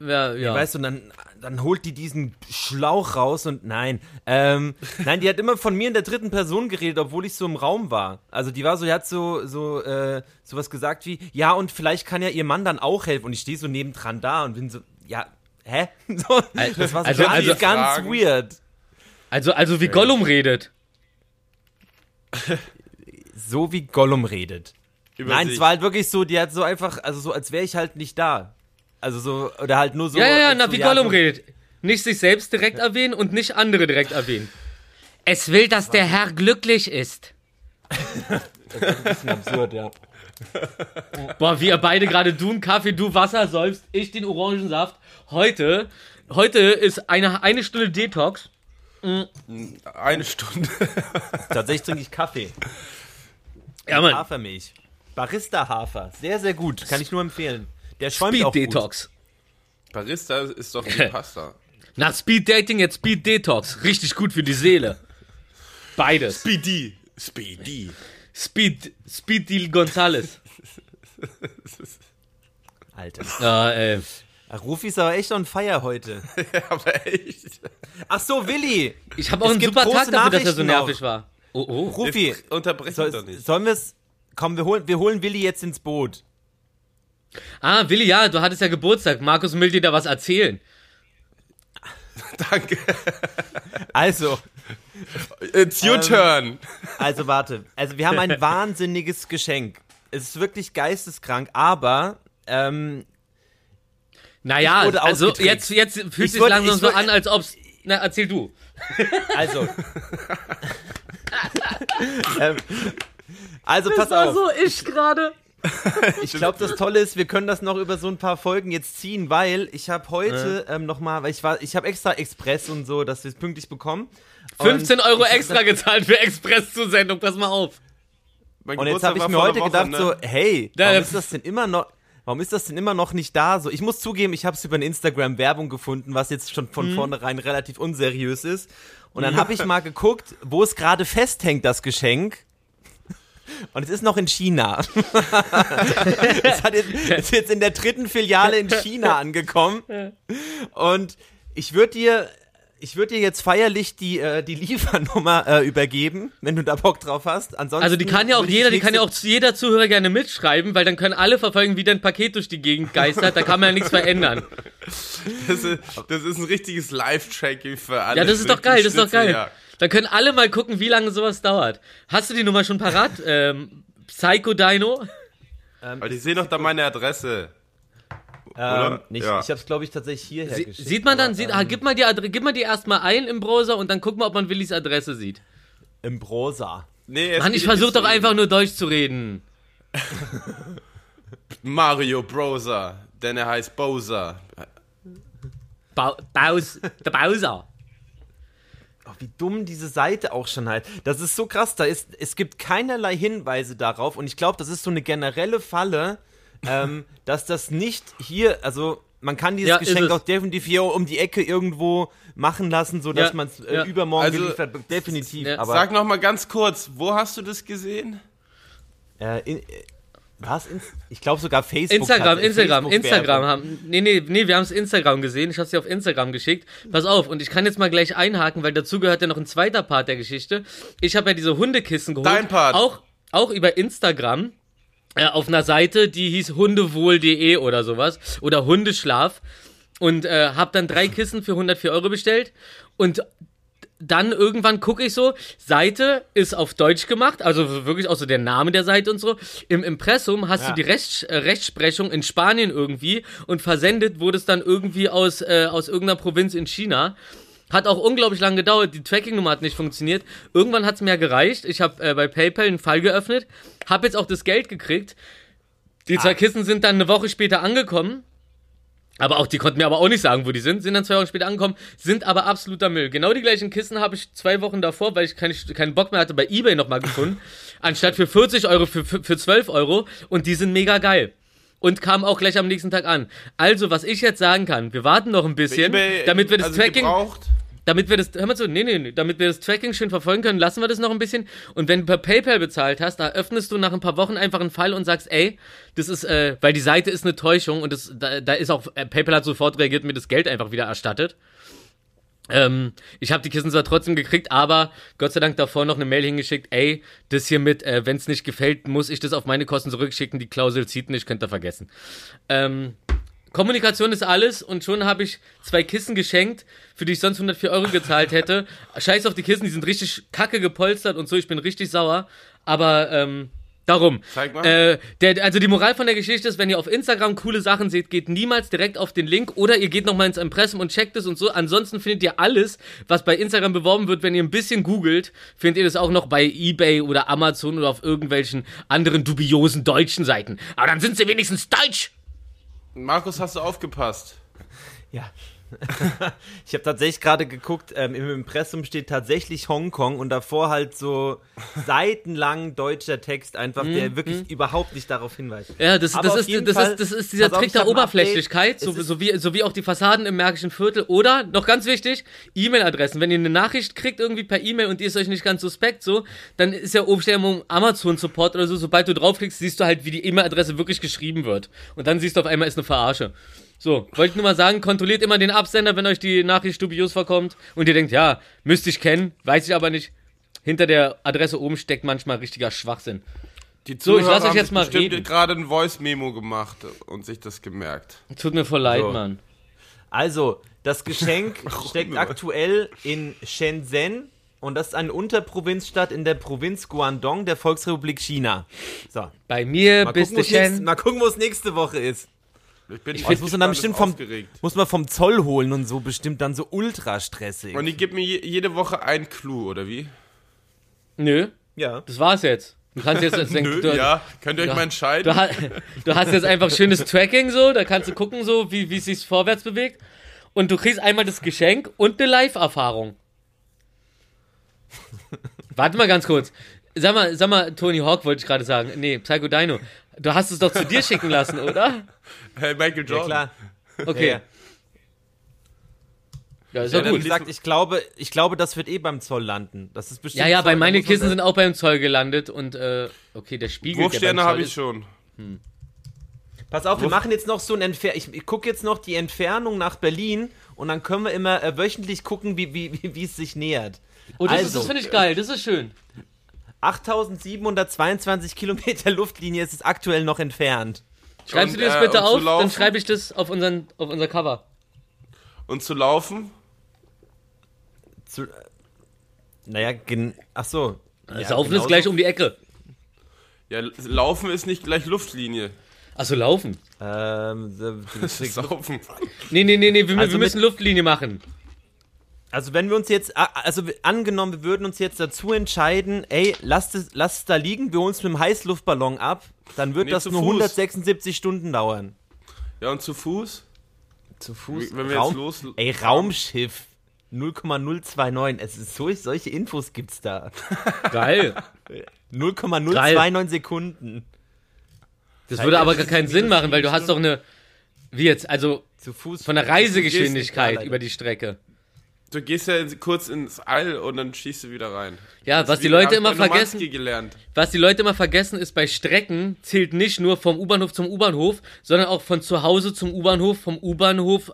Ja, ja. Weißt du, und dann, dann holt die diesen Schlauch raus und nein. Ähm, nein, die hat immer von mir in der dritten Person geredet, obwohl ich so im Raum war. Also die war so, die hat so, so, äh, sowas gesagt wie, ja, und vielleicht kann ja ihr Mann dann auch helfen. Und ich stehe so nebendran da und bin so, ja, hä? So, das war so also- ganz, also- ganz weird. also, also wie Gollum redet. So wie Gollum redet. Über Nein, sich. es war halt wirklich so, die hat so einfach, also so, als wäre ich halt nicht da. Also so, oder halt nur so. ja, ja, ja, na, wie Gollum redet. Nicht sich selbst direkt erwähnen und nicht andere direkt erwähnen. Es will, dass der Herr glücklich ist. Bisschen absurd, ja. Boah, wie ihr beide gerade du einen Kaffee, du Wasser säufst, ich den Orangensaft. Heute, heute ist eine, eine Stunde Detox. Eine Stunde. Tatsächlich trinke ich Kaffee. Ja, Mann. Hafermilch. Barista-Hafer. Sehr, sehr gut. Kann ich nur empfehlen. Der schäumt Speed auch gut. Detox. Barista ist doch die Pasta. Nach Speed Dating jetzt Speed Detox. Richtig gut für die Seele. Beides. Speedy. Speedy. Speed, Speed Deal Gonzales. Alter. Ja, ey. Ach, Rufi ist aber echt on fire heute. Aber echt. Ach so, Willi. Ich habe auch Es einen super Tag dafür, dass er so nervig noch. war. Oh, oh. Rufi, Jetzt Unterbrech soll, doch nicht. sollen wir es... Komm, wir holen, wir holen Willi jetzt ins Boot. Ah, Willi, ja, du hattest ja Geburtstag. Markus will dir da was erzählen. Danke. Also, It's your Ähm, turn. also warte. Also wir haben ein wahnsinniges Geschenk. Es ist wirklich geisteskrank, aber... Ähm, Naja, Ich wurde also jetzt, jetzt fühlt Ich sich wurde- langsam ich so wurde- an, als ob's. Na, erzähl du. also... ähm, also pass auf. so ich gerade. Ich glaube, das Tolle ist, wir können das noch über so ein paar Folgen jetzt ziehen, weil ich habe heute ähm, noch mal, weil ich war, ich habe extra Express und so, dass wir es pünktlich bekommen. Und 15 Euro extra gezahlt für Express-Zusendung, pass mal auf. Mein Und jetzt habe ich mir heute einer gedacht Woche, so, hey, Ja, warum ja. ist das denn immer noch, warum ist das denn immer noch nicht da? So, ich muss zugeben, ich habe es über eine Instagram Werbung gefunden, was jetzt schon Mhm. von vornherein relativ unseriös ist. Und dann habe ich mal geguckt, wo es gerade festhängt, das Geschenk. Und es ist noch in China. es hat jetzt, ist jetzt in der dritten Filiale in China angekommen. Und ich würde dir, ich würde dir jetzt feierlich die, äh, die Liefernummer äh, übergeben, wenn du da Bock drauf hast. Ansonsten Also die kann ja auch jeder, die kann ja auch jeder Zuhörer gerne mitschreiben, weil dann können alle verfolgen, wie dein Paket durch die Gegend geistert. Da kann man ja nichts verändern. Das ist, das ist ein richtiges Live-Tracking für alle. Ja, das ist doch geil, das ist doch geil. Schnitzeljagd. Da können alle mal gucken, wie lange sowas dauert. Hast du die Nummer schon parat? ähm, Psycho Dino? Aber die sehen doch da meine Adresse. Ähm, nicht, Ja. Ich habe es, glaube ich, tatsächlich hierher Sie, geschickt. sieht man dann, aber, sieht, ähm, ah, gib mal die Adre gib mal die erstmal ein im Browser und dann guck mal, ob man Willis Adresse sieht. Im Browser. Nee, es Mann, ich versuche doch einfach nur Deutsch zu reden. Mario Browser, denn er heißt Bowser. Ba Baus, der Bowser. Oh, wie dumm diese Seite auch schon halt. Das ist so krass. Da ist, es gibt keinerlei Hinweise darauf und ich glaube, das ist so eine generelle Falle, ähm, dass das nicht hier, also man kann dieses Ja, Geschenk es. auch definitiv hier um die Ecke irgendwo machen lassen, sodass Ja, man es äh, ja. übermorgen Also, geliefert. Definitiv. ja, aber Sag noch mal ganz kurz, wo hast du das gesehen? äh, in, äh, was? Ich glaube sogar Facebook. Instagram, hat- Instagram, Facebook-Werbung. Instagram haben. Nee, nee, nee, wir haben es Instagram gesehen. Ich habe sie auf Instagram geschickt. Pass auf, und ich kann jetzt mal gleich einhaken, weil dazu gehört ja noch ein zweiter Part der Geschichte. Ich habe ja diese Hundekissen geholt. Dein Part. Auch, auch über Instagram. Äh, auf einer Seite, die hieß hundewohl.de oder sowas. Oder Hundeschlaf. Und äh, habe dann drei Kissen für 104 Euro bestellt. Und dann irgendwann gucke ich so, Seite ist auf Deutsch gemacht, also wirklich auch so der Name der Seite und so. Im Impressum hast Ja. du die Rechts, äh, Rechtsprechung in Spanien irgendwie und versendet wurde es dann irgendwie aus, äh, aus irgendeiner Provinz in China. Hat auch unglaublich lange gedauert, die Tracking-Nummer hat nicht funktioniert. Irgendwann hat es mir gereicht. Ich habe äh, bei PayPal einen Fall geöffnet, habe jetzt auch das Geld gekriegt. Die zwei Kissen sind dann eine Woche später angekommen. Aber auch, die konnten mir aber auch nicht sagen, wo die sind, sind dann zwei Wochen später angekommen, sind aber absoluter Müll. Genau die gleichen Kissen habe ich zwei Wochen davor, weil ich keine, keinen Bock mehr hatte, bei Ebay nochmal gefunden. anstatt für 40 Euro, für, für, für 12 Euro. Und die sind mega geil. und kam auch gleich am nächsten Tag an. Also, was ich jetzt sagen kann, wir warten noch ein bisschen, eBay, damit wir das also Tracking, Gebraucht. Damit wir das, hör mal zu, nee, nee, nee, damit wir das Tracking schön verfolgen können, lassen wir das noch ein bisschen. Und wenn du per PayPal bezahlt hast, da öffnest du nach ein paar Wochen einfach einen Fall und sagst, ey, das ist, äh, weil die Seite ist eine Täuschung und das, da, da ist auch, äh, PayPal hat sofort reagiert und mir das Geld einfach wieder erstattet. Ähm, ich habe die Kissen zwar trotzdem gekriegt, aber Gott sei Dank davor noch eine Mail hingeschickt, ey, das hier mit, äh, wenn es nicht gefällt, muss ich das auf meine Kosten zurückschicken, die Klausel zieht nicht, könnt ihr vergessen. Ähm, Kommunikation ist alles und schon habe ich zwei Kissen geschenkt, für die ich sonst 104 Euro gezahlt hätte. Scheiß auf die Kissen, die sind richtig kacke gepolstert und so, ich bin richtig sauer, aber ähm, darum. Zeig mal. Äh, der, also die Moral von der Geschichte ist, wenn ihr auf Instagram coole Sachen seht, geht niemals direkt auf den Link oder ihr geht nochmal ins Impressum und checkt es und so. Ansonsten findet ihr alles, was bei Instagram beworben wird, wenn ihr ein bisschen googelt, findet ihr das auch noch bei Ebay oder Amazon oder auf irgendwelchen anderen dubiosen deutschen Seiten. Aber dann sind sie wenigstens deutsch. Markus, hast du aufgepasst? Ja. ich habe tatsächlich gerade geguckt, ähm, im Impressum steht tatsächlich Hongkong und davor halt so seitenlang deutscher Text einfach, der wirklich überhaupt nicht darauf hinweist. Ja, das, das, ist, das, Fall- ist, das ist dieser Trick der Oberflächlichkeit, so, so, wie, so wie auch die Fassaden im Märkischen Viertel. Oder, noch ganz wichtig, E-Mail-Adressen. Wenn ihr eine Nachricht kriegt irgendwie per E-Mail und die ist euch nicht ganz suspekt, so, dann ist ja oben Amazon-Support oder so. Sobald du draufklickst, siehst du halt, wie die E-Mail-Adresse wirklich geschrieben wird. Und dann siehst du auf einmal, ist eine Verarsche. So, wollte ich nur mal sagen, kontrolliert immer den Absender, wenn euch die Nachricht dubios vorkommt und ihr denkt, ja, müsste ich kennen, weiß ich aber nicht. Hinter der Adresse oben steckt manchmal richtiger Schwachsinn. Die So, ich Zuhörer lass euch jetzt mal reden. gerade ein Voice-Memo gemacht und sich das gemerkt. Tut mir voll leid, So. Mann. Also, das Geschenk steckt aktuell in Shenzhen und das ist eine Unterprovinzstadt in der Provinz Guangdong der Volksrepublik China. So, Bei mir mal bist gucken, du Shen. mal gucken, wo es nächste Woche ist. Ich bin Das muss man dann bestimmt vom, muss man vom Zoll holen und so bestimmt dann so ultra stressig. Und die gibt mir je, jede Woche ein Clou, oder wie? Nö, ja. das war's jetzt. Du kannst jetzt, jetzt Nö, du, ja. Könnt ihr euch du- mal entscheiden? du, du hast jetzt einfach schönes Tracking so, da kannst du gucken so, wie, wie es sich vorwärts bewegt. Und du kriegst einmal das Geschenk und eine Live-Erfahrung. Warte mal ganz kurz. Sag mal, sag mal, Tony Hawk wollte ich gerade sagen. Nee, Psycho Dino. Du hast es doch zu dir schicken lassen, oder? Hey, Michael Ja, Jordan. klar. Okay. Ja, Ja, ist ja, ja dann, wie gut. gesagt, ich glaube, ich glaube, das wird eh beim Zoll landen. Das ist bestimmt Ja, ja, so, bei meine Kissen sind auch beim Zoll gelandet und äh, okay, der Spiegel. Wurfsterne habe ich schon. Pass auf, wir machen jetzt noch so ein Entfer ich, ich gucke jetzt noch die Entfernung nach Berlin und dann können wir immer äh, wöchentlich gucken, wie, wie, wie, wie es sich nähert. Oh, das, ist- Also. das finde ich geil, das ist schön. 8722 Kilometer Luftlinie ist es aktuell noch entfernt. Schreibst Und, du dir das äh, bitte zu auf, dann schreibe ich das auf, unseren, auf unser Cover. Und zu laufen? Zu, äh, naja, gen, ach so. Ja, Saufen ist gleich um die Ecke. Ja, laufen ist nicht gleich Luftlinie. Achso, laufen. Ähm, so- Saufen. Nee, nee, nee, nee, wir, Also wir müssen Luftlinie machen. Also wenn wir uns jetzt, also angenommen, wir würden uns jetzt dazu entscheiden, ey, lasst es, lasst es da liegen, wir holen es mit dem Heißluftballon ab, dann wird Nee, das nur Fuß. 176 Stunden dauern. Ja, und zu Fuß? Zu Fuß? Wenn wir Raum, jetzt los- Ey, Raumschiff. 0,029. Es ist so, solche Infos gibt's da. Geil. 0,029 Sekunden. Das würde aber gar keinen Sinn machen, weil du hast doch eine. Wie jetzt? Also Zu Fuß. von der Reisegeschwindigkeit über die Strecke. Du gehst ja kurz ins All und dann schießt du wieder rein. Ja, was die Leute immer vergessen, gelernt. was die Leute immer vergessen, ist bei Strecken zählt nicht nur vom U-Bahnhof zum U-Bahnhof, sondern auch von zu Hause zum U-Bahnhof, vom U-Bahnhof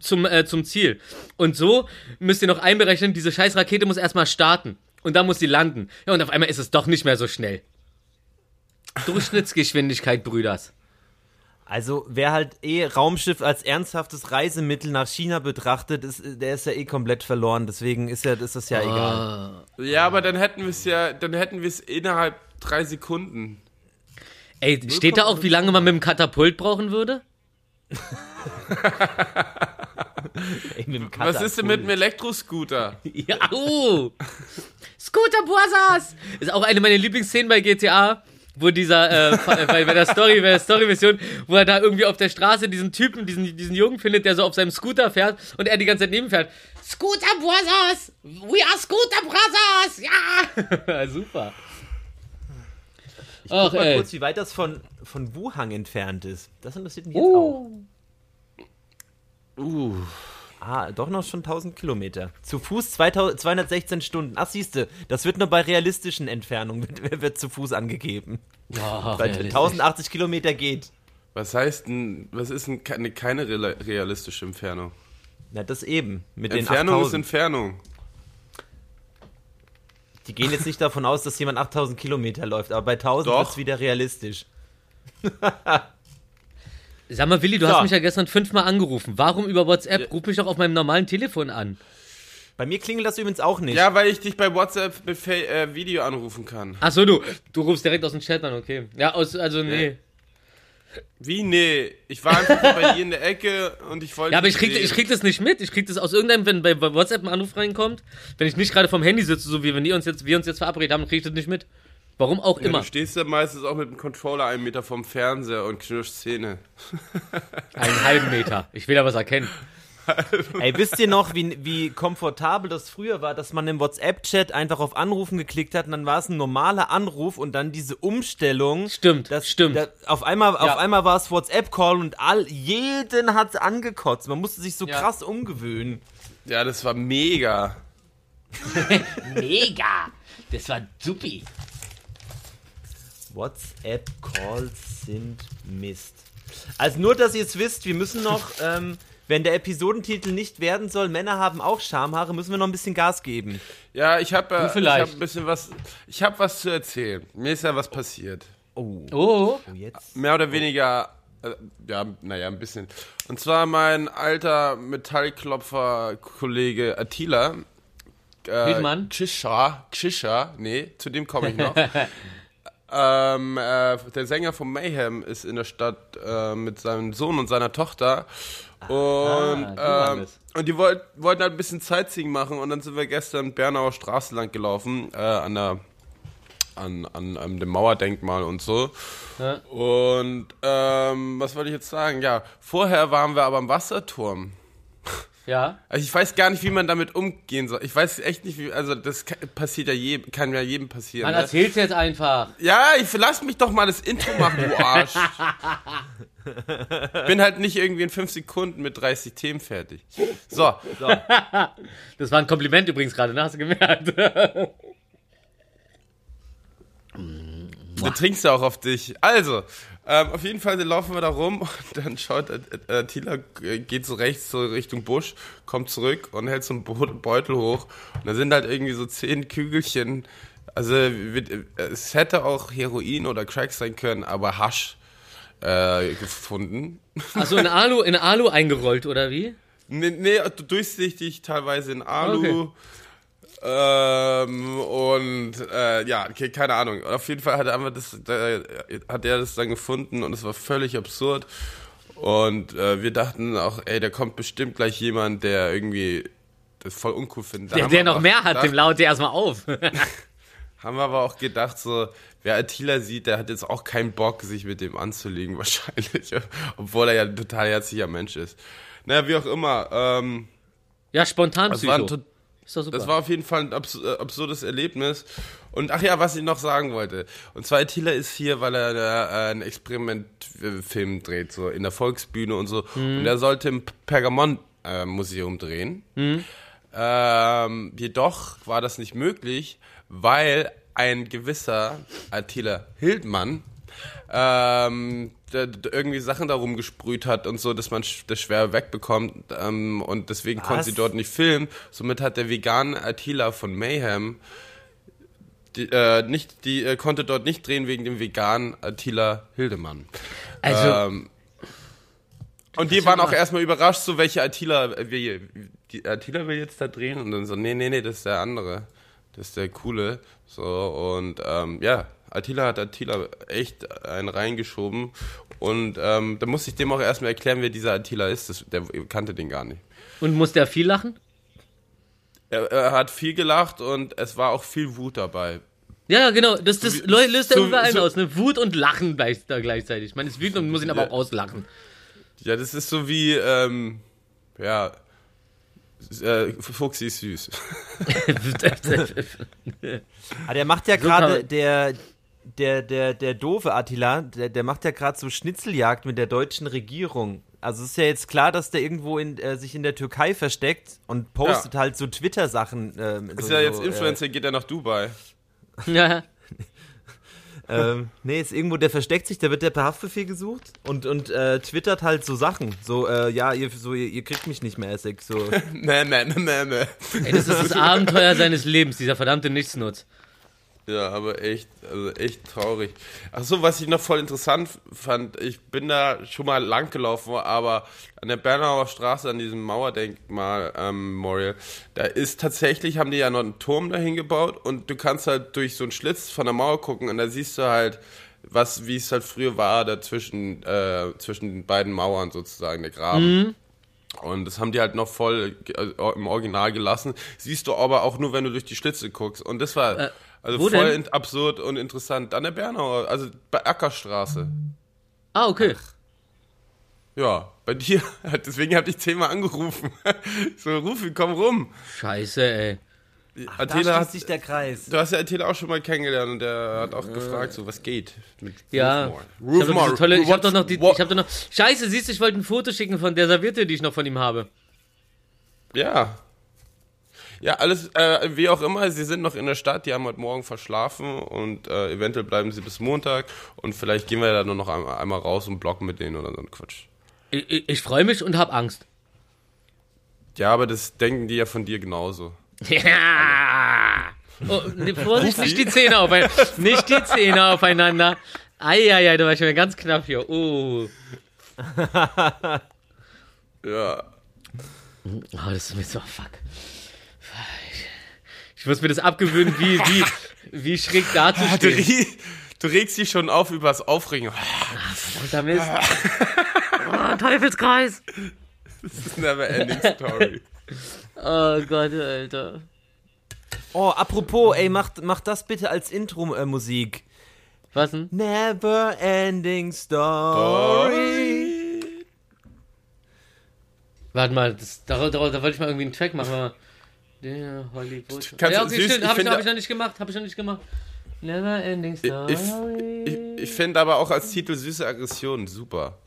zum, äh, zum Ziel. Und so müsst ihr noch einberechnen, diese scheiß Rakete muss erstmal starten. Und dann muss sie landen. Ja, und auf einmal ist es doch nicht mehr so schnell. Durchschnittsgeschwindigkeit, Brüders. Also wer halt eh Raumschiff als ernsthaftes Reisemittel nach China betrachtet, ist, der ist ja eh komplett verloren. Deswegen ist ja, ist das ja egal. Ja, aber dann hätten wir es ja, dann hätten wir es innerhalb drei Sekunden. Ey, steht da auch, wie lange man mit dem Katapult brauchen würde? Ey, mit dem Was ist denn mit einem Elektroscooter? Ja, uh. Scooter Borsas! Ist auch eine meiner Lieblingsszenen bei GTA, wo dieser, äh, bei, bei der Story, bei der Story-Mission, wo er da irgendwie auf der Straße diesen Typen, diesen, diesen Jungen findet, der so auf seinem Scooter fährt und er die ganze Zeit neben fährt. Scooter Borsas! We are Scooter Brothers! Ja! Super. Ich guck mal kurz, wie weit das von, von Wuhan entfernt ist. Das interessiert mich jetzt Oh. auch. Uh. Ah, doch noch schon 1000 Kilometer. Zu Fuß 2000, 216 Stunden. Ach, siehste, das wird nur bei realistischen Entfernungen wird, wird zu Fuß angegeben. Ja, Weil 1080 Kilometer geht. Was heißt denn, was ist denn keine, keine real- realistische Entfernung? Na, das eben. Mit Entfernung den ist 8000. Entfernung. Die gehen jetzt nicht davon aus, dass jemand 8000 Kilometer läuft, aber bei 1000 Doch. wird es wieder realistisch. Sag mal, Willi, du So. hast mich ja gestern fünfmal angerufen. Warum über WhatsApp? Ruf mich doch auf meinem normalen Telefon an. Bei mir klingelt das übrigens auch nicht. Ja, weil ich dich bei WhatsApp mit äh, Video anrufen kann. Ach so, du, du rufst direkt aus dem Chat an, okay. Ja, aus, also nee. Wie? Nee. Ich war einfach bei dir in der Ecke und ich wollte. Ja, aber ich krieg, ich krieg das nicht mit. Ich krieg das aus irgendeinem, wenn bei bei WhatsApp ein Anruf reinkommt, wenn ich nicht gerade vom Handy sitze, so wie wenn die uns jetzt, wir uns jetzt verabredet haben, krieg ich das nicht mit. Warum auch Ja, immer. du stehst da meistens auch mit dem Controller einen Meter vom Fernseher und knirschst Zähne. Einen halben Meter. Ich will da was erkennen. Ey, wisst ihr noch, wie, wie komfortabel das früher war, dass man im WhatsApp-Chat einfach auf Anrufen geklickt hat und dann war es ein normaler Anruf und dann diese Umstellung. Stimmt, Das, stimmt. Da, auf einmal, Ja. auf einmal war es WhatsApp-Call und all, jeden hat's angekotzt. Man musste sich so Ja. krass umgewöhnen. Ja, das war mega. Mega. Das war supi. WhatsApp-Calls sind Mist. Also nur, dass ihr es wisst, wir müssen noch, ähm, wenn der Episodentitel nicht werden soll, Männer haben auch Schamhaare, müssen wir noch ein bisschen Gas geben. Ja, ich habe äh, ich vielleicht. hab ein bisschen was. Ich habe was zu erzählen. Mir ist ja was passiert. Oh, Oh. oh jetzt. Mehr oder weniger. Äh, ja, naja, ein bisschen. Und zwar mein alter Metallklopfer-Kollege Attila. Äh, Hildmann? Kshisha, Kshisha, nee, zu dem komme ich noch. ähm, äh, der Sänger von Mayhem ist in der Stadt äh, mit seinem Sohn und seiner Tochter. Und, die waren ähm, und die wollt, wollten halt ein bisschen Sightseeing machen und dann sind wir gestern Bernauer Straße lang gelaufen, äh, an der an, an, an dem Mauerdenkmal und so. Ja. Und ähm, was wollte ich jetzt sagen? Ja, vorher waren wir aber am Wasserturm. Ja. Also ich weiß gar nicht, wie man damit umgehen soll. Ich weiß echt nicht, wie, also das passiert ja jedem, kann ja jedem passieren. Man Ne? erzählt's jetzt einfach. Ja, ich lass mich doch mal das Intro machen, du Arsch. Bin halt nicht irgendwie in fünf Sekunden mit 30 Themen fertig. So, Das war ein Kompliment übrigens gerade, ne? Hast du gemerkt? du trinkst ja auch auf dich. Also, ähm, auf jeden Fall laufen wir da rum und dann schaut äh, äh, Tila, äh, geht so rechts so Richtung Busch, kommt zurück und hält so einen Beutel hoch. Und da sind halt irgendwie so zehn Kügelchen. Also äh, es hätte auch Heroin oder Crack sein können, aber Hasch äh, gefunden. Achso, in Alu, in Alu eingerollt, oder wie? Nee, nee, durchsichtig, teilweise in Alu. Ähm, und äh, ja, keine Ahnung. Auf jeden Fall hat er einfach das, da, hat er das dann gefunden und es war völlig absurd. Und äh, wir dachten auch, ey, da kommt bestimmt gleich jemand, der irgendwie das voll uncool findet. Der, haben der noch mehr auch hat, gedacht- dem laut der erstmal auf. Haben wir aber auch gedacht, so, wer Attila sieht, der hat jetzt auch keinen Bock, sich mit dem anzulegen, wahrscheinlich. Obwohl er ja ein total herzlicher Mensch ist. Naja, wie auch immer. Ähm, Ja, spontan Psycho. Ist doch super. das war auf jeden Fall ein abs äh, absurdes Erlebnis. Und ach ja, was ich noch sagen wollte. Und zwar Attila ist hier, weil er äh, einen Experimentfilm dreht, so in der Volksbühne und so. Und er sollte im Pergamon-Museum drehen. Ähm, jedoch war das nicht möglich, weil ein gewisser Attila Hildmann ähm, irgendwie Sachen darum gesprüht hat und so, dass man das schwer wegbekommt ähm, und deswegen konnte Was? sie dort nicht filmen. Somit hat der vegane Attila von Mayhem die, äh, nicht, die äh, konnte dort nicht drehen wegen dem veganen Attila Hildemann. also, Ähm, und die waren auch erstmal überrascht, so welche Attila äh, wir, die Attila will jetzt da drehen und dann so, nee, nee, nee, das ist der andere. Das ist der coole. So, und ähm, ja, Attila hat Attila echt einen reingeschoben. Und ähm, da musste ich dem auch erstmal erklären, wer dieser Attila ist. Das, der kannte den gar nicht. und muss der viel lachen? Er, er hat viel gelacht und es war auch viel Wut dabei. Ja, genau. Das, das So löst er so- überall so- aus. Ne? Wut und Lachen gleich, da gleichzeitig. Man ist wütend und muss ihn aber Ja. auch auslachen. Ja, das ist so wie, ähm, ja, äh, Fuchsi ist süß. Ah, der macht ja gerade, der, der, der, der doofe Attila, der, der macht ja gerade so Schnitzeljagd mit der deutschen Regierung. Also es ist ja jetzt klar, dass der irgendwo in, äh, sich in der Türkei versteckt und postet halt so Twitter-Sachen. Ähm, Ist so, ja jetzt so, Influencer, geht er nach Dubai. Ja. Äh, ähm, nee, ist irgendwo, der versteckt sich, der wird der per Haftbefehl gesucht und, und äh, twittert halt so Sachen. So, äh, ja, ihr, so, ihr, ihr kriegt mich nicht mehr, Essig. So. Nee, nee, nee, nee, nee. Ey, das ist das Abenteuer seines Lebens, dieser verdammte Nichtsnutz. Ja, aber echt, also echt traurig. Ach so, was ich noch voll interessant fand, ich bin da schon mal lang gelaufen, aber an der Bernauer Straße, an diesem Mauerdenkmal ähm, Memorial, da ist tatsächlich, haben die ja noch einen Turm dahin gebaut und du kannst halt durch so einen Schlitz von der Mauer gucken und da siehst du halt, was, wie es halt früher war, dazwischen, äh, zwischen den beiden Mauern sozusagen, der Graben. Und das haben die halt noch voll äh, im Original gelassen. Siehst du aber auch nur, wenn du durch die Schlitze guckst. Und das war Äh, also wo voll denn? absurd und interessant. An der Bernauer, also bei Ackerstraße. Ah, okay. Ja, bei dir. Deswegen hatte ich zehnmal angerufen. so, Rufi, komm rum. Scheiße, ey. Da Attila schließt hat, sich der Kreis. du hast ja Attila auch schon mal kennengelernt und der hat auch gefragt, so, was geht mit Ja. Rufmore. Ich habe Rufmore, tolle, ich hab doch noch die, ich hab doch noch, Scheiße, siehst du, ich wollte ein Foto schicken von der Serviette, die ich noch von ihm habe. Ja. Ja, alles, äh, wie auch immer, sie sind noch in der Stadt, die haben heute Morgen verschlafen und äh, eventuell bleiben sie bis Montag und vielleicht gehen wir da nur noch einmal, einmal raus und blocken mit denen oder so ein Quatsch. Ich, ich, ich freue mich und hab Angst. Ja, aber das denken die ja von dir genauso. Ja! Oh, ne, Vorsicht, nicht die Zähne aufeinander. Nicht die Zähne aufeinander. Eieiei, da war ich mir ganz knapp hier. Oh. Ja. Oh, das ist mir so fuck. Ich muss mir das abgewöhnen, wie, wie, wie schräg Du, dazustehen. re- du regst dich schon auf über das Aufregen. Verdammter Mist. Oh, Teufelskreis. Das ist never ending story. Oh Gott, Alter. Oh, apropos, ey, macht, macht das bitte als Intro-Musik. Was denn? Never ending story. Warte mal, das, da, da, da wollte ich mal irgendwie einen Track machen. Der Hollywood. Kannst ja, du- okay, süß, stimmt, ich hab ich, hab ich noch nicht gemacht, hab ich noch nicht gemacht. Never ending story. ich, ich, ich finde aber auch als Titel süße Aggression super.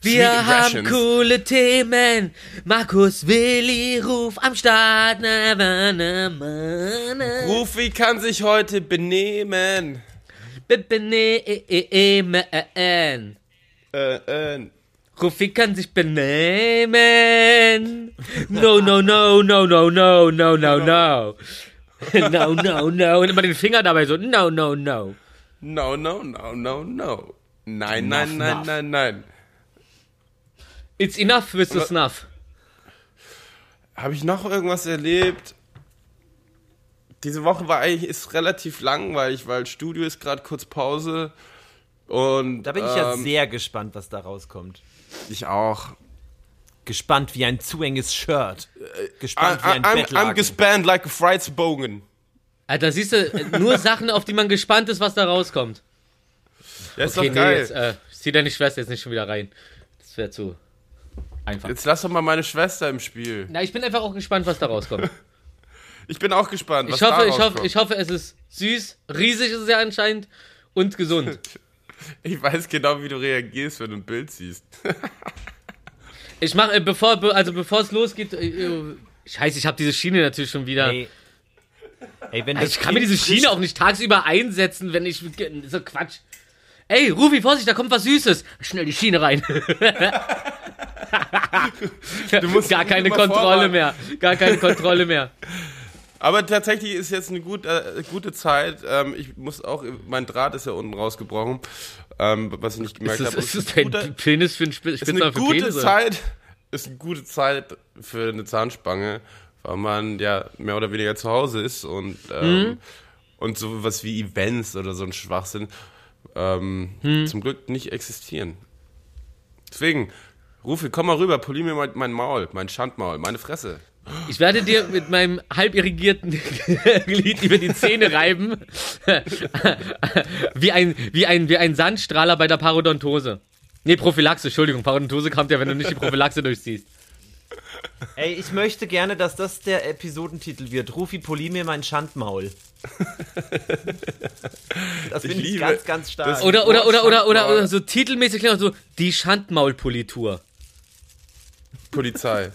Wir Sweet haben coole Themen. Markus Willi Ruf am Start. Na, na, na, na. Rufi kann sich heute benehmen. B- b- ne- e- e- e- me- äh. Äh, äh, Rufi kann sich benehmen. No, no, no, no, no, no, no, no, no. No, no, no. Und immer den Finger dabei so, no, no, no. no, no, no, no, no. Nein, Enough, nein, nein, enough. nein, nein. It's enough with the snuff. Habe ich noch irgendwas erlebt? Diese Woche war eigentlich ist relativ langweilig, weil Studio ist gerade kurz Pause und Da bin ich ja ähm, sehr gespannt, was da rauskommt. Ich auch. Gespannt wie ein zu enges Shirt. Gespannt wie I, ein I'm, I'm Bettlaken. gespannt like a fried bogen. Alter, siehst du, äh, nur Sachen, auf die man gespannt ist, was da rauskommt. Ja, ist Okay, doch nee, geil. jetzt, äh, zieh deine Schwester jetzt nicht schon wieder rein. Das wäre zu einfach. Jetzt lass doch mal meine Schwester im Spiel. Na, ich bin einfach auch gespannt, was da rauskommt. Ich bin auch gespannt. Was Ich hoffe, da ich hoffe, rauskommt. ich hoffe, es ist süß, riesig ist es ja anscheinend und gesund. Ich weiß genau, wie du reagierst, wenn du ein Bild siehst. Ich mache, äh, bevor, be- also bevor es losgeht, äh, äh, scheiße, ich habe diese Schiene natürlich schon wieder. Ey, ey wenn Also das ich kann mir diese Schiene auch nicht tagsüber einsetzen, wenn ich so Quatsch. Ey, Rufi, Vorsicht, da kommt was Süßes. Schnell die Schiene rein. Du musst Gar keine Kontrolle mehr. Gar keine Kontrolle mehr. Aber tatsächlich ist jetzt eine gut, äh, gute Zeit. Ähm, ich muss auch, mein Draht ist ja unten rausgebrochen, ähm, was ich nicht gemerkt habe. ist das dein Penis für einen Sp ist eine gute Penis? oder? Zeit, ist eine gute Zeit für eine Zahnspange, weil man ja mehr oder weniger zu Hause ist und ähm, Mhm. und sowas wie Events oder so ein Schwachsinn ähm, Mhm. zum Glück nicht existieren. Deswegen, Rufi, komm mal rüber, polier mir mein, mein Maul, mein Schandmaul, meine Fresse. Ich werde dir mit meinem halb irrigierten Glied über die Zähne reiben. wie, ein, wie, ein, wie ein Sandstrahler bei der Parodontose. Nee, Prophylaxe, Entschuldigung. Parodontose kommt ja, wenn du nicht die Prophylaxe durchziehst. Ey, ich möchte gerne, dass das der Episodentitel wird. Rufi, polier mir mein Schandmaul. Das Ich finde ich liebe ganz, ganz stark. Oder, oder, oder, oder, oder, oder so titelmäßig so, die Schandmaulpolitur. Polizei.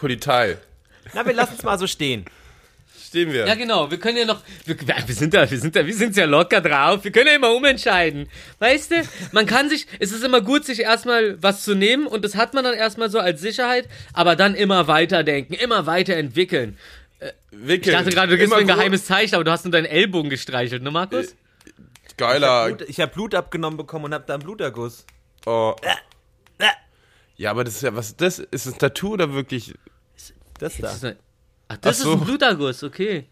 Polizei. Na, wir lassen es mal so stehen. Stehen wir. Ja, genau, wir können ja noch, wir, wir sind da, wir sind da, wir sind ja locker drauf, wir können ja immer umentscheiden. Weißt du, man kann sich, es ist immer gut, sich erstmal was zu nehmen und das hat man dann erstmal so als Sicherheit, aber dann immer weiterdenken, immer weiterentwickeln. Wickeln. Ich dachte gerade, du gibst mir ein geheimes Zeichen, aber du hast nur deinen Ellbogen gestreichelt, ne, Markus? gro- Geiler. Blut, ich habe Blut abgenommen bekommen und habe da einen Bluterguss. Oh. Ja, aber das ist ja, was ist das? Ist ein Tattoo oder wirklich? Das da. Das ist ein- Ach, das Ach so. ist ein Bluterguss, okay.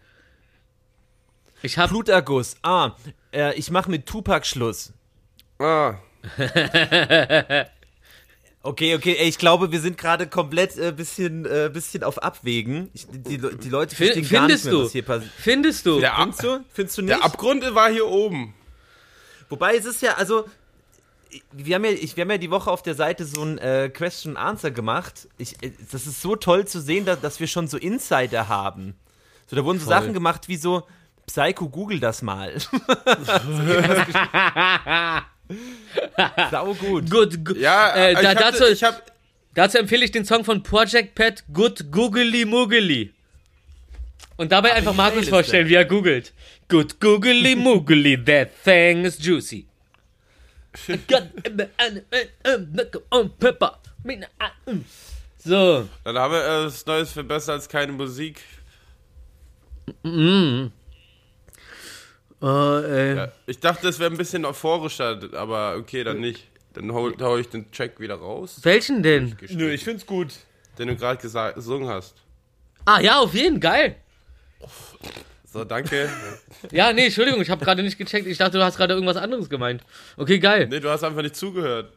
Ich hab, Bluterguss. Ah, äh, ich mache mit Tupac Schluss. Ah. Okay, okay, ey, ich glaube, wir sind gerade komplett äh, bisschen, äh, bisschen auf Abwägen. Ich, die, die Leute verstehen gar nicht findest mehr, du? was hier passiert. findest du? Der, Ab Findest du? Findest du nicht? der Abgrund war hier oben. Wobei es ist ja, also, wir haben ja, ich, wir haben ja die Woche auf der Seite so ein äh, Question Answer gemacht. Ich, äh, das ist so toll zu sehen, dass, dass wir schon so Insider haben. So, da wurden so Voll. Sachen gemacht wie so, Psycho, google das mal. Sau gut. Gut, gu Ja, äh, ich da, hab, dazu, ich hab, dazu empfehle ich den Song von Project Pat, Good Googly Moogly. Und dabei einfach Markus vorstellen, wie er googelt. Good Googly Moogly, that thing is juicy. Pepper. So, dann haben wir äh, das Neues für besser als keine Musik. oh, äh, Ja, ich dachte, es wäre ein bisschen euphorischer, aber okay, dann nicht. Dann hol, hau ich den Track wieder raus, welchen denn? Nö, ich find's gut. den du gerade gesungen hast. Ah ja, auf jeden, geil. So, danke. Ja, nee, Entschuldigung, ich habe gerade nicht gecheckt. Ich dachte, du hast gerade irgendwas anderes gemeint. Okay, geil. nee, du hast einfach nicht zugehört.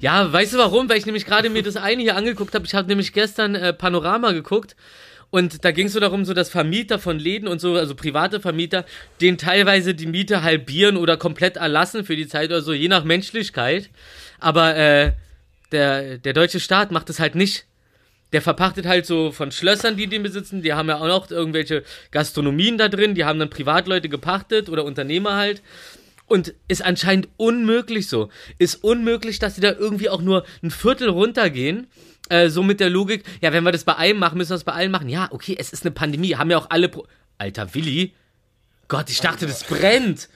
Ja, weißt du warum? Weil ich nämlich gerade mir das eine hier angeguckt habe. Ich habe nämlich gestern äh, Panorama geguckt und da ging es so darum, so dass Vermieter von Läden und so, also private Vermieter, denen teilweise die Miete halbieren oder komplett erlassen für die Zeit oder so, je nach Menschlichkeit. Aber äh, der, der deutsche Staat macht es halt nicht. Der verpachtet halt so von Schlössern, die den besitzen. Die haben ja auch noch irgendwelche Gastronomien da drin. Die haben dann Privatleute gepachtet oder Unternehmer halt. Und ist anscheinend unmöglich so. Ist unmöglich, dass sie da irgendwie auch nur ein Viertel runtergehen. Äh, so mit der Logik, ja, wenn wir das bei einem machen, müssen wir das bei allen machen. Ja, okay, es ist eine Pandemie. Haben ja auch alle. Pro Alter, Willi. Gott, ich dachte, das brennt.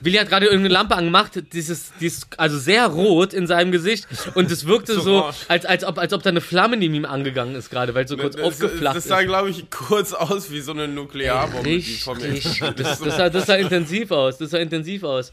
Willi hat gerade irgendeine Lampe angemacht, dieses, dieses, also sehr rot in seinem Gesicht und es wirkte So so, als, als, ob, als ob da eine Flamme neben ihm angegangen ist gerade, weil so kurz Das, aufgeflacht das ist. sah, glaube ich, kurz aus wie so eine Nuklearbombe. die Richtig, das, ist. das, sah, das sah intensiv aus, das sah intensiv aus.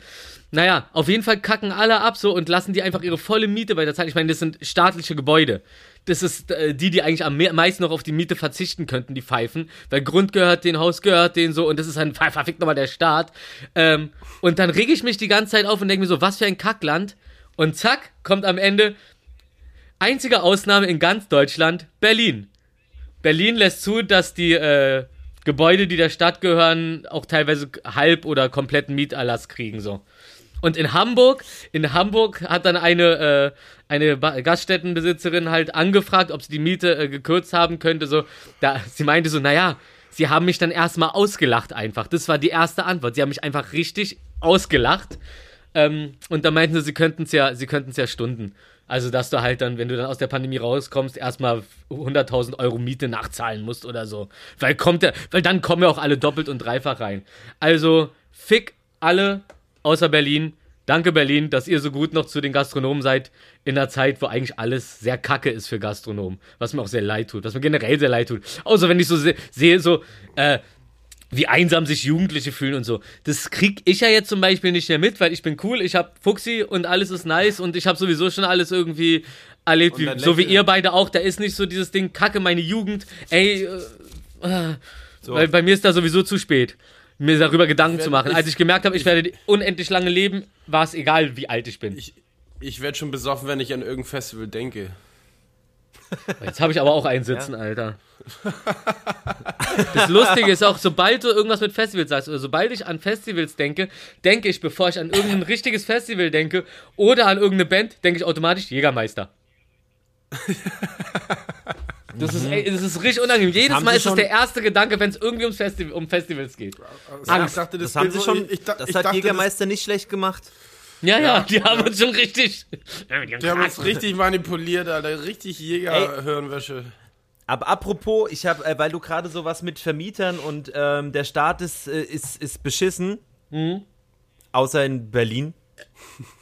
Naja, auf jeden Fall kacken alle ab so und lassen die einfach ihre volle Miete weiterzahlen. Ich meine, das sind staatliche Gebäude. Das ist äh, die, die eigentlich am me- meisten noch auf die Miete verzichten könnten, die Pfeifen. Weil Grund gehört denen, Haus gehört denen so und das ist ein ver- verfickt nochmal der Staat. Ähm, und dann rege ich mich die ganze Zeit auf und denke mir so, was für ein Kackland. Und zack, kommt am Ende einzige Ausnahme in ganz Deutschland, Berlin. Berlin lässt zu, dass die äh, Gebäude, die der Stadt gehören, auch teilweise halb oder kompletten Mieterlass kriegen so. Und in Hamburg, in Hamburg hat dann eine, äh, eine Gaststättenbesitzerin halt angefragt, ob sie die Miete äh, gekürzt haben könnte. So, da, sie meinte so, naja, sie haben mich dann erstmal ausgelacht einfach. Das war die erste Antwort. Sie haben mich einfach richtig ausgelacht. Ähm, und da meinten sie, sie könnten es ja, sie könnten es ja stunden. Also, dass du halt dann, wenn du dann aus der Pandemie rauskommst, erstmal 100.000 Euro Miete nachzahlen musst oder so. Weil kommt der, weil dann kommen ja auch alle doppelt und dreifach rein. Also, fick alle außer Berlin. Danke Berlin, dass ihr so gut noch zu den Gastronomen seid in einer Zeit, wo eigentlich alles sehr kacke ist für Gastronomen. Was mir auch sehr leid tut, was mir generell sehr leid tut. Außer wenn ich so se sehe, so, äh, wie einsam sich Jugendliche fühlen und so. Das krieg ich ja jetzt zum Beispiel nicht mehr mit, weil ich bin cool, ich hab Fuxi und alles ist nice und ich habe sowieso schon alles irgendwie erlebt, wie, so wie ihr beide auch. Da ist nicht so dieses Ding, kacke meine Jugend, ey, äh, äh, weil bei mir ist da sowieso zu spät, mir darüber Gedanken werd- zu machen. ich- Als ich gemerkt habe, ich werde unendlich lange leben, war es egal, wie alt ich bin. Ich, ich werde schon besoffen, wenn ich an irgendein Festival denke. Jetzt habe ich aber auch einen sitzen, Alter. Das Lustige ist auch, sobald du irgendwas mit Festivals sagst, oder sobald ich an Festivals denke, denke ich, bevor ich an irgendein richtiges Festival denke oder an irgendeine Band, denke ich automatisch Jägermeister. Das ist, ey, das ist richtig unangenehm. Jedes Haben Mal ist das der erste Gedanke, wenn es irgendwie ums Festi um Festivals geht. Angst. Ich dachte, Das das, haben sie schon, Ich, ich, das ich hat dachte, Jägermeister nicht schlecht gemacht. Ja, ja, die haben uns schon richtig. Die haben uns richtig manipuliert, Alter. Richtig Jägerhirnwäsche. Aber apropos, ich habe, äh, weil du gerade sowas mit Vermietern und ähm, der Staat ist, äh, ist, ist beschissen, Mhm. außer in Berlin.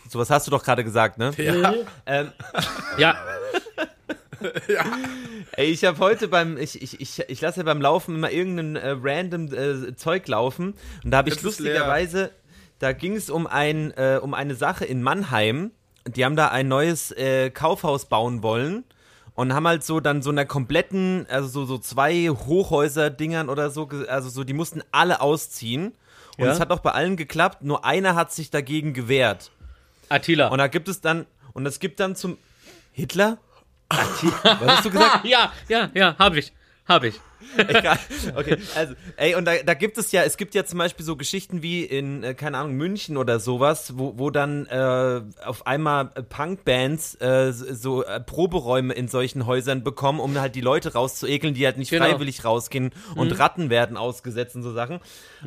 Sowas hast du doch gerade gesagt, ne? Ja. Ähm, Ja, ey, ich habe heute beim, ich, ich, ich, ich lasse ja beim Laufen immer irgendein äh, random äh, Zeug laufen und da habe ich Jetzt lustigerweise, da ging es um ein, äh, um eine Sache in Mannheim. Die haben da ein neues äh, Kaufhaus bauen wollen und haben halt so dann so einer kompletten, also so, so zwei Hochhäuser-Dingern oder so, also so, die mussten alle ausziehen. Und Ja. es hat auch bei allen geklappt, nur einer hat sich dagegen gewehrt. Attila. Und da gibt es dann, und es gibt dann zum Hitler? Was hast du gesagt? ja, ja, ja, hab ich. Hab ich. Egal. Okay, also, ey, und da, da gibt es ja, es gibt ja zum Beispiel so Geschichten wie in, äh, keine Ahnung, München oder sowas, wo, wo dann äh, auf einmal Punkbands äh, so äh, Proberäume in solchen Häusern bekommen, um halt die Leute rauszuekeln, die halt nicht Genau. freiwillig rausgehen und Ratten werden ausgesetzt und so Sachen.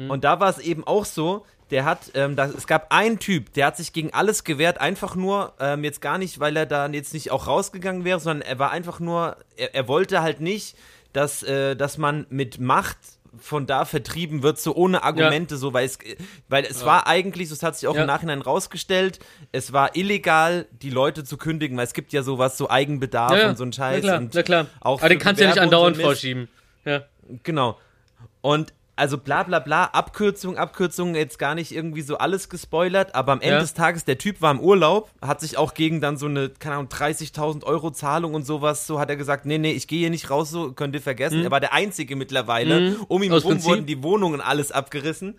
Und da war es eben auch so, der hat, ähm, da, es gab einen Typ, der hat sich gegen alles gewehrt, einfach nur, ähm, jetzt gar nicht, weil er da jetzt nicht auch rausgegangen wäre, sondern er war einfach nur, er, er wollte halt nicht, dass, äh, dass man mit Macht von da vertrieben wird, so ohne Argumente, so, weil es, weil es war eigentlich, so es hat sich auch Ja. im Nachhinein rausgestellt, es war illegal, die Leute zu kündigen, weil es gibt ja sowas, so Eigenbedarf Ja, ja. und so ein Scheiß. Na klar, und na klar. Auch Aber den kannst du ja nicht andauernd vorschieben. Ja. Genau. Und also bla bla bla, Abkürzung, Abkürzung, jetzt gar nicht irgendwie so alles gespoilert, aber am Ende Ja. des Tages, der Typ war im Urlaub, hat sich auch gegen dann so eine, keine Ahnung, 30.000 Euro Zahlung und sowas, so hat er gesagt, nee, nee, ich gehe hier nicht raus, so könnt ihr vergessen. Er war der Einzige mittlerweile. Um ihn Mhm. Aus herum wurden die Wohnungen alles abgerissen.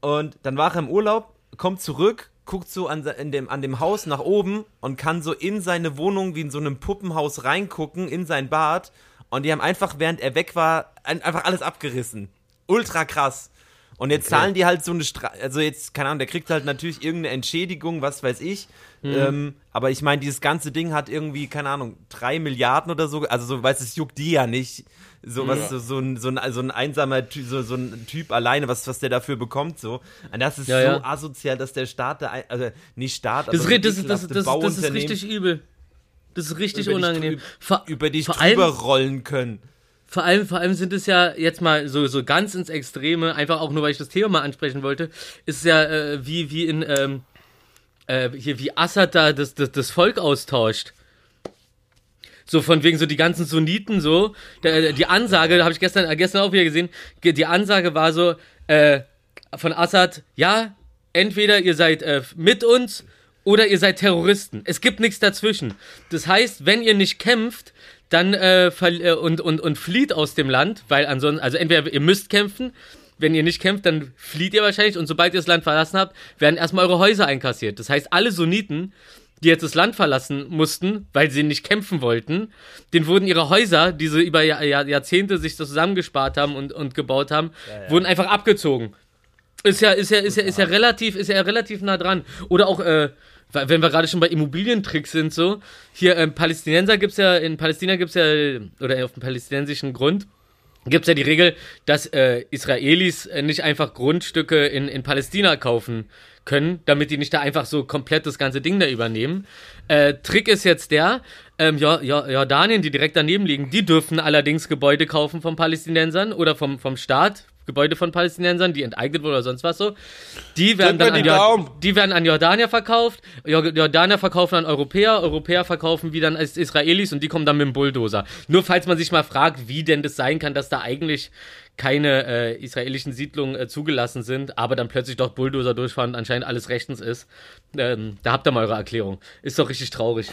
Und dann war er im Urlaub, kommt zurück, guckt so an, dem, an dem Haus nach oben und kann so in seine Wohnung wie in so einem Puppenhaus reingucken, in sein Bad. Und die haben einfach, während er weg war, ein, einfach alles abgerissen. Ultra krass. Und jetzt zahlen die halt so eine Stra also jetzt, keine Ahnung, der kriegt halt natürlich irgendeine Entschädigung, was weiß ich. Ähm, aber ich meine, dieses ganze Ding hat irgendwie, keine Ahnung, drei Milliarden oder so. Also so, weißt du, es juckt die ja nicht. So was, so, so, ein, so, ein, so ein einsamer Ty so, so ein Typ alleine, was, was der dafür bekommt, so. Und das ist Ja, so ja. asozial, dass der Staat da, also nicht Staat, aber Das, ri- das, ist- das, das, das ist richtig übel. Das ist richtig über dich unangenehm. Vor, über dich drüber rollen können. Vor allem, vor allem sind es ja jetzt mal so, so ganz ins Extreme, einfach auch nur, weil ich das Thema mal ansprechen wollte, ist ja äh, wie, wie in, ähm, äh, hier, wie Assad da das, das, das Volk austauscht. So von wegen so die ganzen Sunniten so. Der, die Ansage, habe ich gestern, äh, gestern auch wieder gesehen, ge- die Ansage war so, äh, von Assad, ja, entweder ihr seid äh, mit uns oder ihr seid Terroristen. Es gibt nichts dazwischen. Das heißt, wenn ihr nicht kämpft, dann äh, äh, und, und, und flieht aus dem Land, weil ansonsten, also entweder ihr müsst kämpfen, wenn ihr nicht kämpft, dann flieht ihr wahrscheinlich und sobald ihr das Land verlassen habt, werden erstmal eure Häuser einkassiert. Das heißt, alle Sunniten, die jetzt das Land verlassen mussten, weil sie nicht kämpfen wollten, denen wurden ihre Häuser, die sie über Jahr, Jahr, Jahrzehnte sich so zusammengespart haben und, und gebaut haben, wurden einfach abgezogen. Ist ja, ist ja, ist ja, ist ja relativ, ist ja relativ nah dran. Oder auch, äh, wenn wir gerade schon bei Immobilientricks sind, so, hier, ähm, Palästinenser gibt's ja, in Palästina gibt's ja, oder auf dem palästinensischen Grund, gibt's ja die Regel, dass äh, Israelis äh, nicht einfach Grundstücke in, in Palästina kaufen können, damit die nicht da einfach so komplett das ganze Ding da übernehmen. Äh, Trick ist jetzt der, ähm, jo jo Jordanien, die direkt daneben liegen, die dürfen allerdings Gebäude kaufen von Palästinensern oder vom, vom Staat, Gebäude von Palästinensern, die enteignet wurden oder sonst was so. Die werden, Drück dann an die Jord Daumen. die werden an Jordanier verkauft, Jor- Jordanier verkaufen an Europäer, Europäer verkaufen wieder an Is- Israelis und die kommen dann mit dem Bulldozer. Nur falls man sich mal fragt, wie denn das sein kann, dass da eigentlich keine äh, israelischen Siedlungen äh, zugelassen sind, aber dann plötzlich doch Bulldozer durchfahren und anscheinend alles rechtens ist. Ähm, da habt ihr mal eure Erklärung. Ist doch richtig traurig.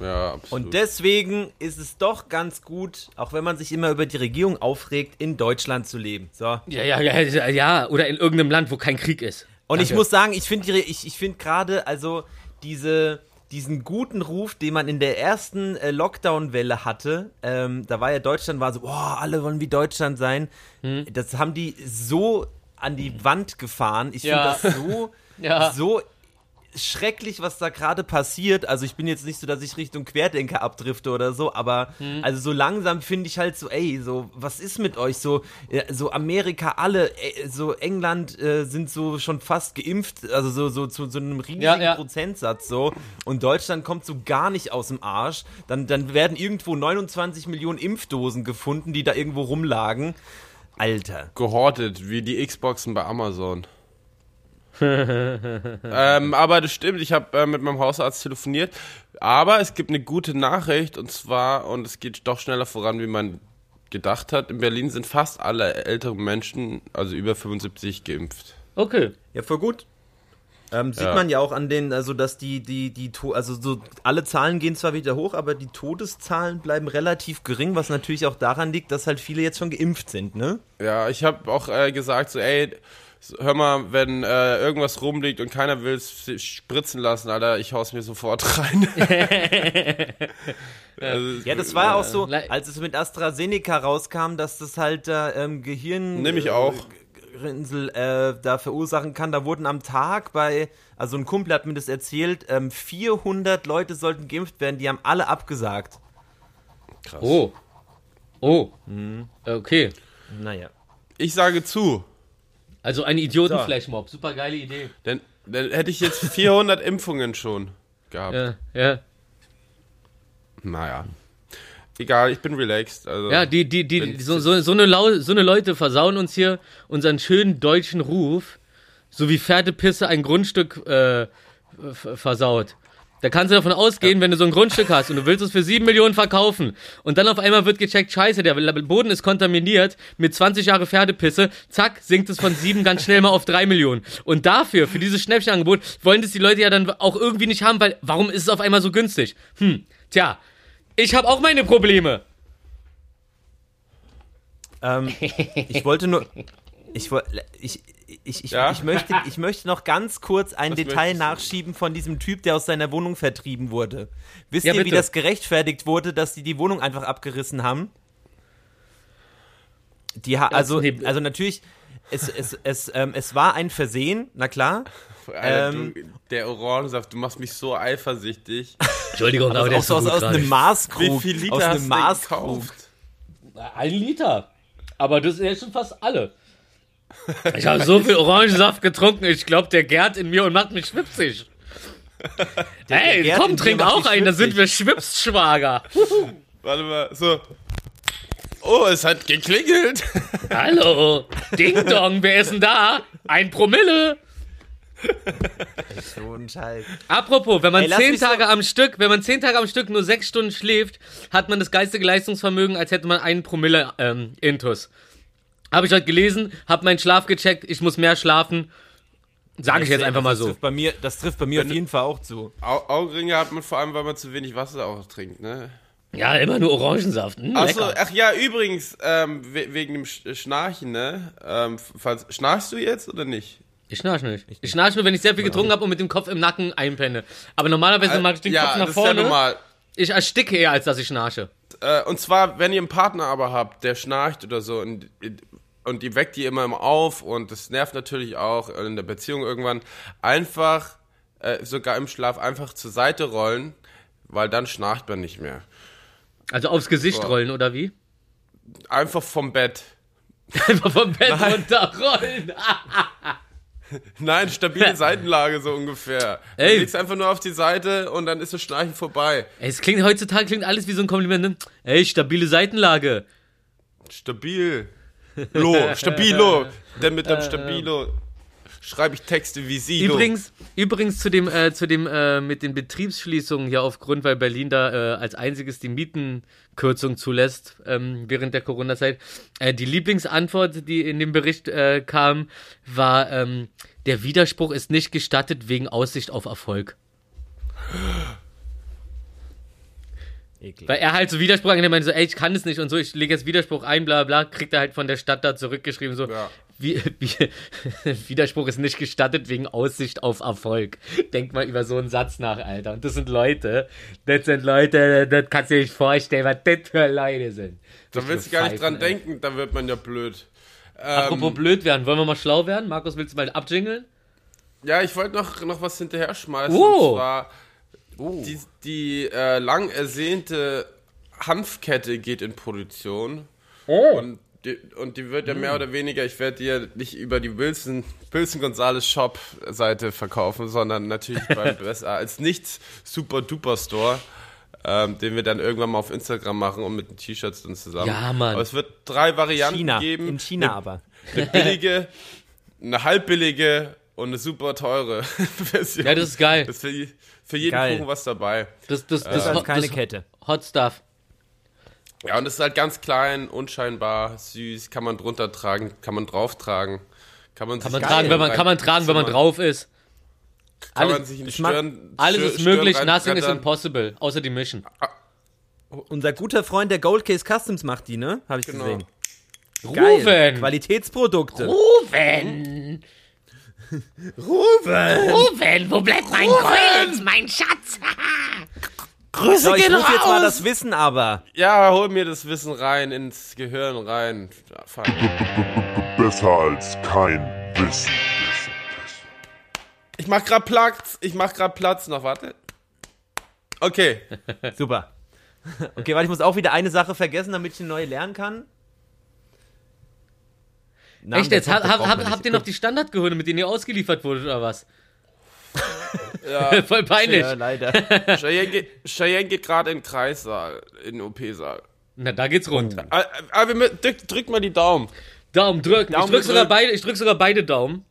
Ja, absolut. Und deswegen ist es doch ganz gut, auch wenn man sich immer über die Regierung aufregt, in Deutschland zu leben. So. Ja, ja, ja, ja, ja. Oder in irgendeinem Land, wo kein Krieg ist. Und ich Danke. muss sagen, ich finde ich, ich find gerade, also diese, diesen guten Ruf, den man in der ersten äh, Lockdown-Welle hatte, ähm, da war ja Deutschland, war so, boah, alle wollen wie Deutschland sein. Hm. Das haben die so an die Wand gefahren. Ich Ja. finde das so, Ja. so schrecklich, was da gerade passiert. Also ich bin jetzt nicht so, dass ich Richtung Querdenker abdrifte oder so, aber Hm. also so langsam finde ich halt so, ey, so was ist mit euch so, so Amerika alle, äh, so England äh, sind so schon fast geimpft, also so so zu so einem riesigen Ja, ja. Prozentsatz so und Deutschland kommt so gar nicht aus dem Arsch. Dann dann werden irgendwo 29 Millionen Impfdosen gefunden, die da irgendwo rumlagen. Alter. Gehortet, wie die Xboxen bei Amazon. ähm, aber das stimmt, ich habe äh, mit meinem Hausarzt telefoniert. Aber es gibt eine gute Nachricht und zwar, und es geht doch schneller voran, wie man gedacht hat. In Berlin sind fast alle älteren Menschen, also über 75, geimpft. Okay. Ja, voll gut. Ähm, sieht Ja. man ja auch an den, also dass die, die, die, also so alle Zahlen gehen zwar wieder hoch, aber die Todeszahlen bleiben relativ gering, was natürlich auch daran liegt, dass halt viele jetzt schon geimpft sind, ne? Ja, ich habe auch äh, gesagt, so, ey, hör mal, wenn äh, irgendwas rumliegt und keiner will es spritzen lassen, Alter, ich hau's mir sofort rein. also, Ja, das war ja auch so, als es mit AstraZeneca rauskam, dass das halt äh, ähm, Gehirn Nehm ich auch. Rinsel äh, da verursachen kann. Da wurden am Tag bei, also ein Kumpel hat mir das erzählt, ähm, 400 Leute sollten geimpft werden, die haben alle abgesagt. krass. Oh. Oh. Mhm. Okay. Naja. Ich sage zu. Also ein Idiotenflashmob. Super geile Idee. Denn, dann hätte ich jetzt 400 Impfungen schon gehabt. Ja, ja. Naja. Egal, ich bin relaxed. Also, Ja, die, die, die, so, so, so, eine Lau so eine Leute versauen uns hier unseren schönen deutschen Ruf, so wie Pferdepisse ein Grundstück äh, versaut. Da kannst du davon ausgehen, wenn du so ein Grundstück hast und du willst es für 7 Millionen verkaufen und dann auf einmal wird gecheckt, scheiße, der Boden ist kontaminiert mit 20 Jahre Pferdepisse, zack, sinkt es von 7 ganz schnell mal auf 3 Millionen. Und dafür, für dieses Schnäppchenangebot, wollen das die Leute ja dann auch irgendwie nicht haben, weil warum ist es auf einmal so günstig? Hm, tja, ich habe auch meine Probleme. Ähm, ich wollte nur. Ich, woll- ich, ich, ich, Ja? ich, möchte, ich möchte noch ganz kurz ein Was Detail nachschieben von diesem Typ, der aus seiner Wohnung vertrieben wurde. Wisst Ja, ihr, wie bitte. das gerechtfertigt wurde, dass die die Wohnung einfach abgerissen haben? Die ha also, also natürlich, es, es, es, ähm, es war ein Versehen, na klar. Alter, ähm, du, der Orangensaft, du machst mich so eifersüchtig. Entschuldigung, aber Also auch so aus, aus einem Maßkrug. Wie viel Liter aus hast einem du gekauft? Ein Liter. Aber das sind ja schon fast alle. Ich habe so viel Orangensaft getrunken, ich glaube, der gärt in mir und macht mich schwipsig. Hey, gärt in komm, trink auch einen, da sind wir Schwipsschwager. Warte mal, so. Oh, es hat geklingelt. Hallo, Ding Dong, wer ist denn da? Ein Promille. So ein Scheiß. Apropos, wenn man Ey, zehn mich so- Tage am Stück, wenn man zehn Tage am Stück nur sechs Stunden schläft, hat man das geistige Leistungsvermögen, als hätte man einen Promille ähm, Intus. Habe ich heute gelesen, habe meinen Schlaf gecheckt, ich muss mehr schlafen. Sage ich jetzt einfach mal das so. Trifft bei mir, das trifft bei mir auf jeden Fall auch zu. Au Augenringe hat man vor allem, weil man zu wenig Wasser auch trinkt, ne? Ja, immer nur Orangensaft. Hm, Achso, lecker. ach ja, übrigens, ähm, we wegen dem Sch Schnarchen, ne? Ähm, falls, schnarchst du jetzt oder nicht? Ich schnarch nicht. Ich schnarch nur, wenn ich sehr viel getrunken habe und mit dem Kopf im Nacken einpenne. Aber normalerweise mache ich den Äh, ja, Kopf nach das ist ja vorne. normal. ich ersticke eher, als dass ich schnarche. Äh, und zwar, wenn ihr einen Partner aber habt, der schnarcht oder so und, und die weckt die immer immer auf und das nervt natürlich auch in der Beziehung irgendwann, einfach, äh, sogar im Schlaf, einfach zur Seite rollen, weil dann schnarcht man nicht mehr. Also aufs Gesicht Boah. rollen, oder wie? Einfach vom Bett. Einfach vom Bett runterrollen. Nein, stabile Seitenlage so ungefähr. Du Ey. legst einfach nur auf die Seite und dann ist das Schnarchen vorbei. Ey, es klingt heutzutage klingt alles wie so ein Kompliment. Ne? Ey, stabile Seitenlage. Stabil. Lo, stabilo. Denn mit dem Stabilo schreibe ich Texte wie sie. Übrigens, übrigens zu dem, äh, zu dem äh, mit den Betriebsschließungen hier aufgrund, weil Berlin da äh, als einziges die Mietenkürzung zulässt ähm, während der Corona-Zeit. Äh, die Lieblingsantwort, die in dem Bericht äh, kam, war: ähm, Der Widerspruch ist nicht gestattet wegen Aussicht auf Erfolg. Eklig. Weil er halt so Widerspruch angenommen meinte, so, ey, ich kann es nicht und so, ich lege jetzt Widerspruch ein, bla bla, kriegt er halt von der Stadt da zurückgeschrieben, so, Ja. wie, wie, Widerspruch ist nicht gestattet wegen Aussicht auf Erfolg. Denk mal über so einen Satz nach, Alter. Und das sind Leute, das sind Leute, das kannst du dir nicht vorstellen, was das für Leute sind. Da willst du gar nicht dran denken, da wird man ja blöd. Ähm, Apropos blöd werden, wollen wir mal schlau werden? Markus, willst du mal abjingeln? Ja, ich wollte noch, noch was hinterher schmeißen. Oh. Und zwar die, die äh, lang ersehnte Hanfkette geht in Produktion. Oh. Und die, und die wird ja mehr oder weniger, ich werde die ja nicht über die Wilson, Wilson Gonzales Shop Seite verkaufen, sondern natürlich beim USA als nicht super duper Store, ähm, den wir dann irgendwann mal auf Instagram machen und mit den T-Shirts dann zusammen. Ja, Mann. Aber es wird drei Varianten China. geben. In China eine, aber. Eine billige, eine halbbillige und eine super teure Version. Ja, das ist geil. Das für, je- für jeden Geil. Kuchen was dabei. Das, das, das, Das ist Hot- keine das Kette. Hot Stuff. Ja, und es ist halt ganz klein, unscheinbar, süß, kann man drunter tragen, kann man drauf tragen. Kann man, Kann man tragen, wenn man, kann man tragen, wenn man drauf ist. Kann alles- man sich in die Stirn, Alles Stirn- ist möglich, Stirn nothing is impossible. Außer die Mission. Unser guter Freund der Gold Case Customs macht die, ne? Habe ich Genau. gesehen. Geil. Rufen! Qualitätsprodukte. Rufen! Rufen! Rufen, wo bleibt mein Gold, mein Schatz? Grüße so, ich gehen muss jetzt mal raus. das Wissen aber. Ja, hol mir das Wissen rein, ins Gehirn rein. Besser als kein Wissen. Ich mach grad Platz, ich mach grad Platz noch, warte. Okay, Super. Okay, warte, ich muss auch wieder eine Sache vergessen, damit ich eine neue lernen kann. Namen Echt jetzt? Hab, hab, habt ihr noch die Standardgehirne, mit denen ihr ausgeliefert wurdet, oder was? ja. Voll peinlich. Ja, leider. Cheyenne geht, Cheyenne geht gerade in den Kreissaal, in den OP-Saal. Na, da geht's rund. Ah, wir mü- drück, drück mal die Daumen. Daumen drücken. Daumen ich, drück sogar beide, ich drück sogar beide Daumen.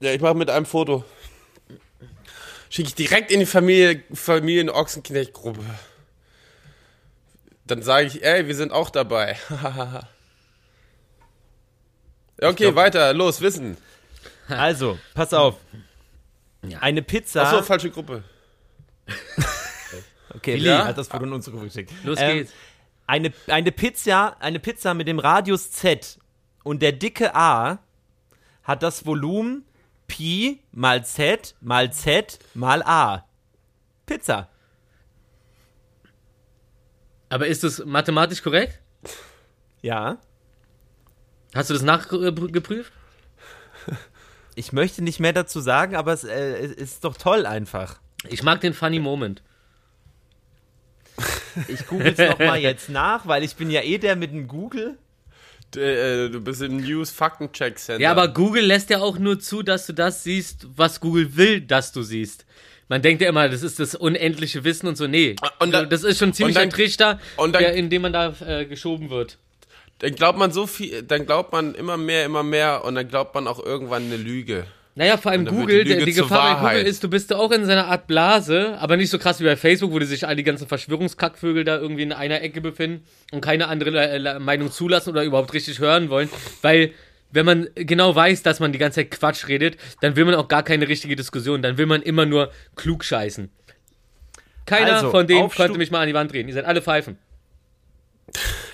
Ja, ich mache mit einem Foto. Schicke ich direkt in die Familie, Familien-Ochsenknecht-Gruppe. Dann sage ich, ey, wir sind auch dabei. okay, weiter, los, Wissen. Also, pass auf. Eine Pizza. Achso, falsche Gruppe. okay, Willi. Hat das Foto in unsere Gruppe geschickt. Los Ähm, geht's. Eine, eine, Pizza, eine Pizza mit dem Radius Z und der dicke A hat das Volumen Pi mal Z mal Z mal A. Pizza. Aber ist das mathematisch korrekt? Ja. Hast du das nachgeprüft? Ich möchte nicht mehr dazu sagen, aber es, äh, es ist doch toll einfach. Ich mag den Funny Moment. Ich google es nochmal jetzt nach, weil ich bin ja eh der mit dem Google. Du, äh, du bist im News-Faktencheck-Center. Ja, aber Google lässt ja auch nur zu, dass du das siehst, was Google will, dass du siehst. Man denkt ja immer, das ist das unendliche Wissen und so. Nee, Und dann- das ist schon ziemlich und ein dann- Trichter, und dann- der, in dem man da äh, geschoben wird. Dann glaubt man so viel, dann glaubt man immer mehr, immer mehr und dann glaubt man auch irgendwann eine Lüge. Naja, vor allem Google, die die Gefahr bei. Google ist, du bist auch in seiner Art Blase, aber nicht so krass wie bei Facebook, wo die sich all die ganzen Verschwörungskackvögel da irgendwie in einer Ecke befinden und keine andere Meinung zulassen oder überhaupt richtig hören wollen, weil wenn man genau weiß, dass man die ganze Zeit Quatsch redet, dann will man auch gar keine richtige Diskussion, dann will man immer nur klug scheißen. Keiner Also, von denen konnte mich mal an die Wand drehen. Ihr seid alle Pfeifen.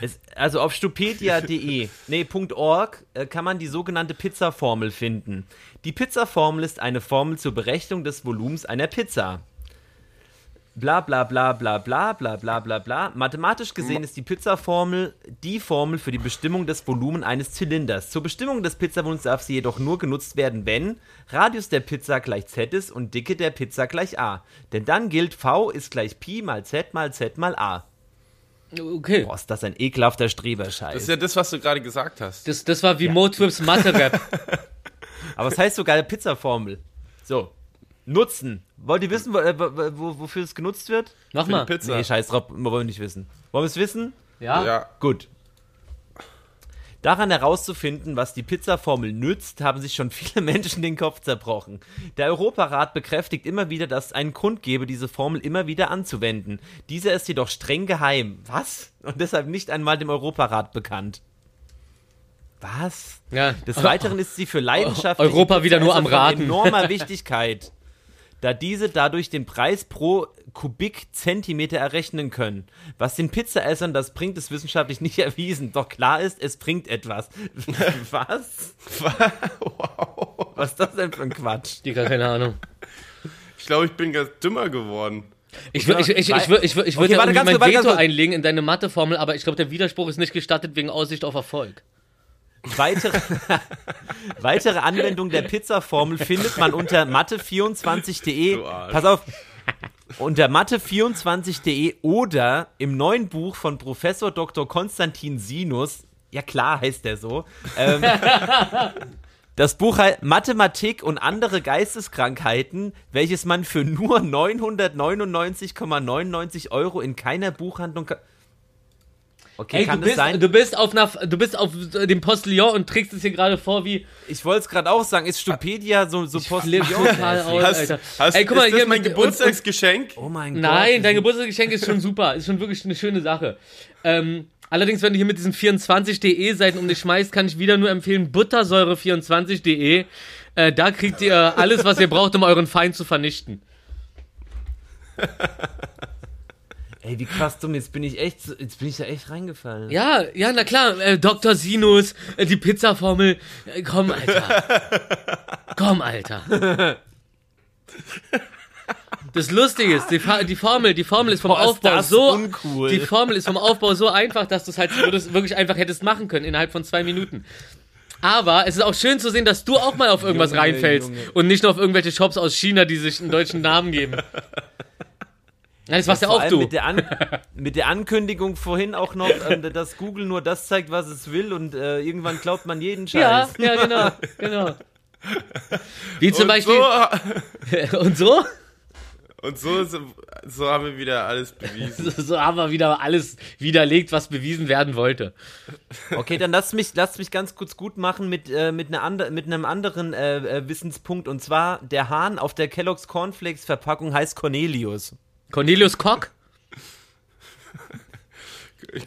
Es, also auf stupedia.de, nee, .org, äh, kann man die sogenannte Pizza-Formel finden. Die Pizza-Formel ist eine Formel zur Berechnung des Volumens einer Pizza. Bla bla bla bla bla bla bla bla bla. Mathematisch gesehen ist die Pizza-Formel die Formel für die Bestimmung des Volumens eines Zylinders. Zur Bestimmung des Pizzavolumens darf sie jedoch nur genutzt werden, wenn Radius der Pizza gleich z ist und Dicke der Pizza gleich a. Denn dann gilt v ist gleich Pi mal z mal z mal a. Okay. Boah, ist das ein ekelhafter Streberscheiß. Das ist ja das, was du gerade gesagt hast. Das, das war wie Motrips Mathe-Rap. Aber was heißt so geile Pizza-Formel? So, Nutzen. Wollt ihr wissen, wo, äh, wo, wo, wofür es genutzt wird? Mach Für die mal. Pizza. Nee, scheiß drauf, wollen wir nicht wissen. Wollen wir es wissen? Ja? Ja. Gut. Daran herauszufinden, was die Pizza-Formel nützt, haben sich schon viele Menschen den Kopf zerbrochen. Der Europarat bekräftigt immer wieder, dass es einen Grund gebe, diese Formel immer wieder anzuwenden. Dieser ist jedoch streng geheim. Was? Und deshalb nicht einmal dem Europarat bekannt. Was? Ja. Des Weiteren ist sie für Leidenschaft Europa wieder nur am Raten. enormer Wichtigkeit, da diese dadurch den Preis pro Kubikzentimeter errechnen können. Was den Pizzaessern das bringt, ist wissenschaftlich nicht erwiesen. Doch klar ist, es bringt etwas. Was? Was ist das denn für ein Quatsch? Digga, keine Ahnung. Ich glaube, ich bin ganz dümmer geworden. Ich würde ich, ich, ich, würd- ich, würd- ich würd Okay, ja mein kurz, Veto einlegen in deine Matheformel, aber ich glaube, der Widerspruch ist nicht gestattet wegen Aussicht auf Erfolg. Weitere, weitere Anwendung der Pizzaformel findet man unter mathe24.de. Du Arsch. Pass auf. Unter mathe24.de oder im neuen Buch von Professor Dr. Konstantin Sinus. Ja klar heißt der so. Ähm, das Buch heißt Mathematik und andere Geisteskrankheiten, welches man für nur 999,99 Euro in keiner Buchhandlung Okay, Ey, kann du bist, sein? du bist auf einer, du bist auf dem Postillon und trägst es hier gerade vor wie Ich wollte es gerade auch sagen, ist Stupedia so, so Postillon? aus, Hast, hast, Ey, guck mal, ist das hier mein Geburtstagsgeschenk? Oh mein Gott. Nein, dein Geburtstagsgeschenk ist schon super. Ist schon wirklich eine schöne Sache. Ähm, allerdings, wenn du hier mit diesen 24.de Seiten um dich schmeißt, kann ich wieder nur empfehlen, buttersäure24.de. Äh, da kriegt ihr alles, was ihr braucht, um euren Feind zu vernichten. Ey, wie krass dumm, jetzt bin ich echt, jetzt bin ich da echt reingefallen. Ja, ja, na klar, äh, Dr. Sinus, äh, die Pizzaformel. Äh, komm, Alter. komm, Alter. Das Lustige ist, die, die Formel, die Formel ist vom Boah, ist Aufbau das so, uncool. die Formel ist vom Aufbau so einfach, dass du es halt wirklich einfach hättest machen können innerhalb von zwei Minuten. Aber es ist auch schön zu sehen, dass du auch mal auf irgendwas Junge, reinfällst Junge. und nicht nur auf irgendwelche Shops aus China, die sich einen deutschen Namen geben. Ja, das warst ja auch du. Mit der, An mit der Ankündigung vorhin auch noch, ähm, dass Google nur das zeigt, was es will und äh, irgendwann glaubt man jeden Ja, Scheiß. ja, genau, genau. Wie zum und, Beispiel. so, und so? und so, so haben wir wieder alles bewiesen. So haben wir wieder alles widerlegt, was bewiesen werden wollte. Okay, dann lass mich, lass mich ganz kurz gut machen mit, äh, mit, einer ander mit einem anderen äh, äh, Wissenspunkt. Und zwar, der Hahn auf der Kellogg's Cornflakes Verpackung heißt Cornelius. Cornelius Kock?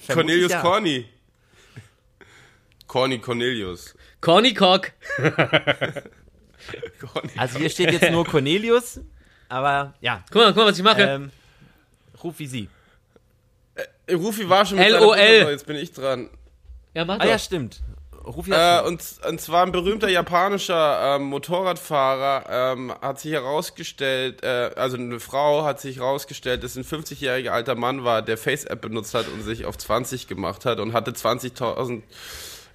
Cornelius ja. Corny. Corny Cornelius. Corny Kock. Also hier steht jetzt nur Cornelius, aber ja, Guck mal, guck mal, was ich mache. ähm, ruf wie sie. Äh, Rufi war schon mit LOL. seiner Mutter, so, Jetzt bin ich dran. ja, mach Ah doch. ja, stimmt. Ruf Äh, und, und zwar ein berühmter japanischer ähm, Motorradfahrer ähm, hat sich herausgestellt, äh, also eine Frau hat sich herausgestellt, dass ein 50-jähriger alter Mann war, der Face-App benutzt hat und sich auf 20 gemacht hat und hatte 20.000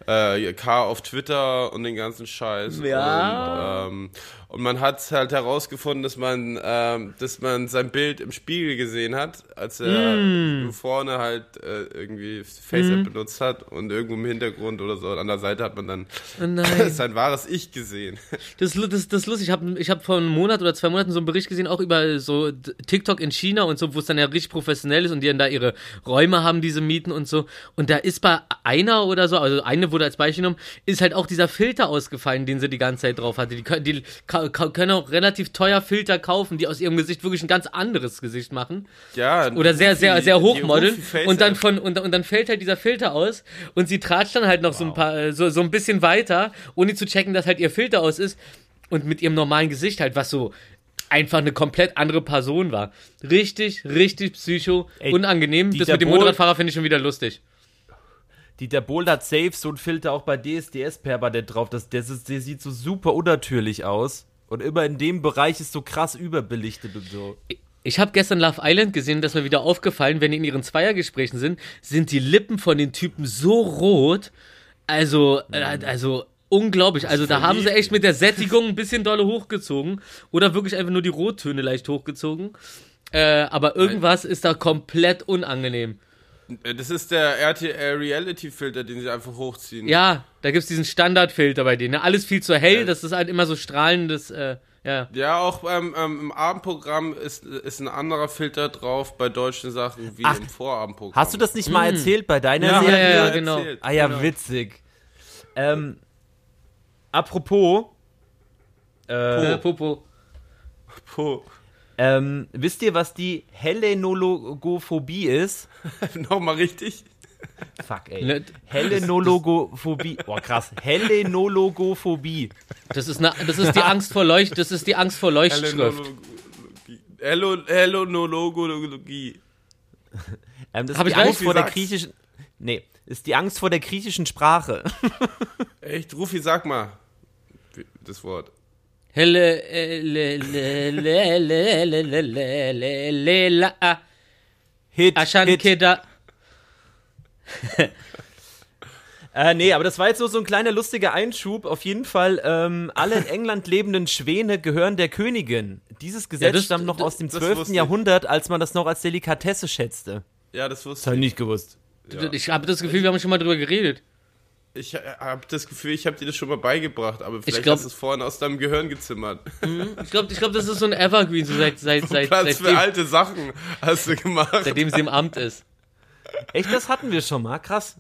äh, K auf Twitter und den ganzen Scheiß. Ja. Und, ähm, und man hat halt herausgefunden, dass man, ähm, dass man sein Bild im Spiegel gesehen hat, als er nur vorne halt äh, irgendwie FaceApp benutzt hat und irgendwo im Hintergrund oder so. An der Seite hat man dann Oh sein wahres Ich gesehen. Das, das, das ist lustig. Ich habe ich hab vor einem Monat oder zwei Monaten so einen Bericht gesehen, auch über so TikTok in China und so, wo es dann ja richtig professionell ist und die dann da ihre Räume haben, diese Mieten und so. Und da ist bei einer oder so, also eine wurde als Beispiel genommen, ist halt auch dieser Filter ausgefallen, den sie die ganze Zeit drauf hatte. Die, können- die können auch relativ teuer Filter kaufen, die aus ihrem Gesicht wirklich ein ganz anderes Gesicht machen. Ja, oder sehr, sehr, sehr hoch die modeln Rufi-Face-App. und dann von und, und dann fällt halt dieser Filter aus und sie tratscht dann halt noch so ein paar äh, so, so ein bisschen weiter, ohne zu checken, dass halt ihr Filter aus ist und mit ihrem normalen Gesicht halt, was so einfach eine komplett andere Person war. Richtig, richtig psycho, Ey, unangenehm. Das mit dem Motorradfahrer finde ich schon wieder lustig. Dieter Bohlen hat safe so ein Filter auch bei DSDS permanent drauf. Das, das, ist, der sieht so super unnatürlich aus. Und immer in dem Bereich ist so krass überbelichtet und so. Ich habe gestern Love Island gesehen, dass mir wieder aufgefallen, wenn die in ihren Zweiergesprächen sind, sind die Lippen von den Typen so rot. Also, äh, also unglaublich. Also da haben sie echt mit der Sättigung ein bisschen dolle hochgezogen. Oder wirklich einfach nur die Rottöne leicht hochgezogen. Äh, aber irgendwas ist da komplett unangenehm. Äh, Das ist der RTL Reality Filter, den sie einfach hochziehen. Ja, da gibt's diesen Standardfilter bei denen. Ne? Alles viel zu hell, das ist halt immer so strahlendes, äh, ja. Ja, auch beim, ähm, im Abendprogramm ist, ist ein anderer Filter drauf bei deutschen Sachen wie Ach, im Vorabendprogramm. Hast du das nicht mal erzählt bei deiner Ja, Serie? ja, ja, erzählt. genau. Ah ja, witzig. Ähm, apropos, Äh, Popo. Puh. Ähm, wisst ihr, was die Hellenologophobie ist? Nochmal richtig? Fuck, ey. Ne, Hellenologophobie. Boah, krass. Hellenologophobie. Das ist, ne, das ist die Angst vor Leucht, das ist die Angst vor Leuchtschrift. Hello, Hellonologologie. Ähm, das Hab ist ich die? Angst vor der griechischen. Nee, ist die Angst vor der griechischen Sprache. Echt, Rufi, sag mal das Wort. Hit, Ashan Hit. Keda. Äh, nee, aber das war jetzt nur so ein kleiner lustiger Einschub. Auf jeden Fall, ähm, alle in England lebenden Schwäne gehören der Königin. Dieses Gesetz das- stammt noch das- aus dem das 12. wusste ich. Jahrhundert, als man das noch als Delikatesse schätzte. Ja, das Das wusste habe ich ich. nicht gewusst. Ich habe das Gefühl, wir haben schon mal drüber geredet. Ich habe das Gefühl, ich habe dir das schon mal beigebracht, aber vielleicht glaub- hast du es vorhin aus deinem Gehirn gezimmert. Ich glaube, ich glaub, das ist so ein Evergreen, so seit, seit, seit, Platz für seitdem, alte Sachen hast du gemacht. seitdem sie im Amt ist. Echt, das hatten wir schon mal. Krass.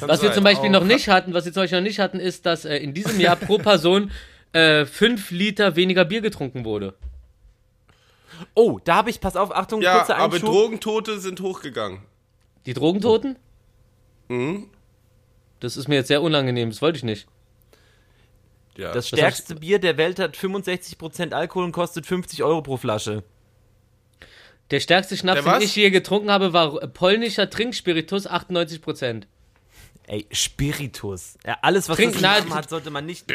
Was wir zum Beispiel Oh, noch nicht hatten, was wir zum Beispiel noch nicht hatten, ist, dass äh, in diesem Jahr pro Person äh, fünf Liter weniger Bier getrunken wurde. Oh, da habe ich, pass auf, Achtung, Ja, kurzer aber Einschub. Drogentote sind hochgegangen. Die Drogentoten? Mhm. Das ist mir jetzt sehr unangenehm, das wollte ich nicht. Ja. das stärkste Bier der Welt hat 65% Alkohol und kostet 50 Euro pro Flasche. Der stärkste Schnaps, Der den ich je getrunken habe, war äh, polnischer Trinkspiritus, 98%. Ey, Spiritus. Ja, alles, was Trink- das na, hat, sollte man nicht.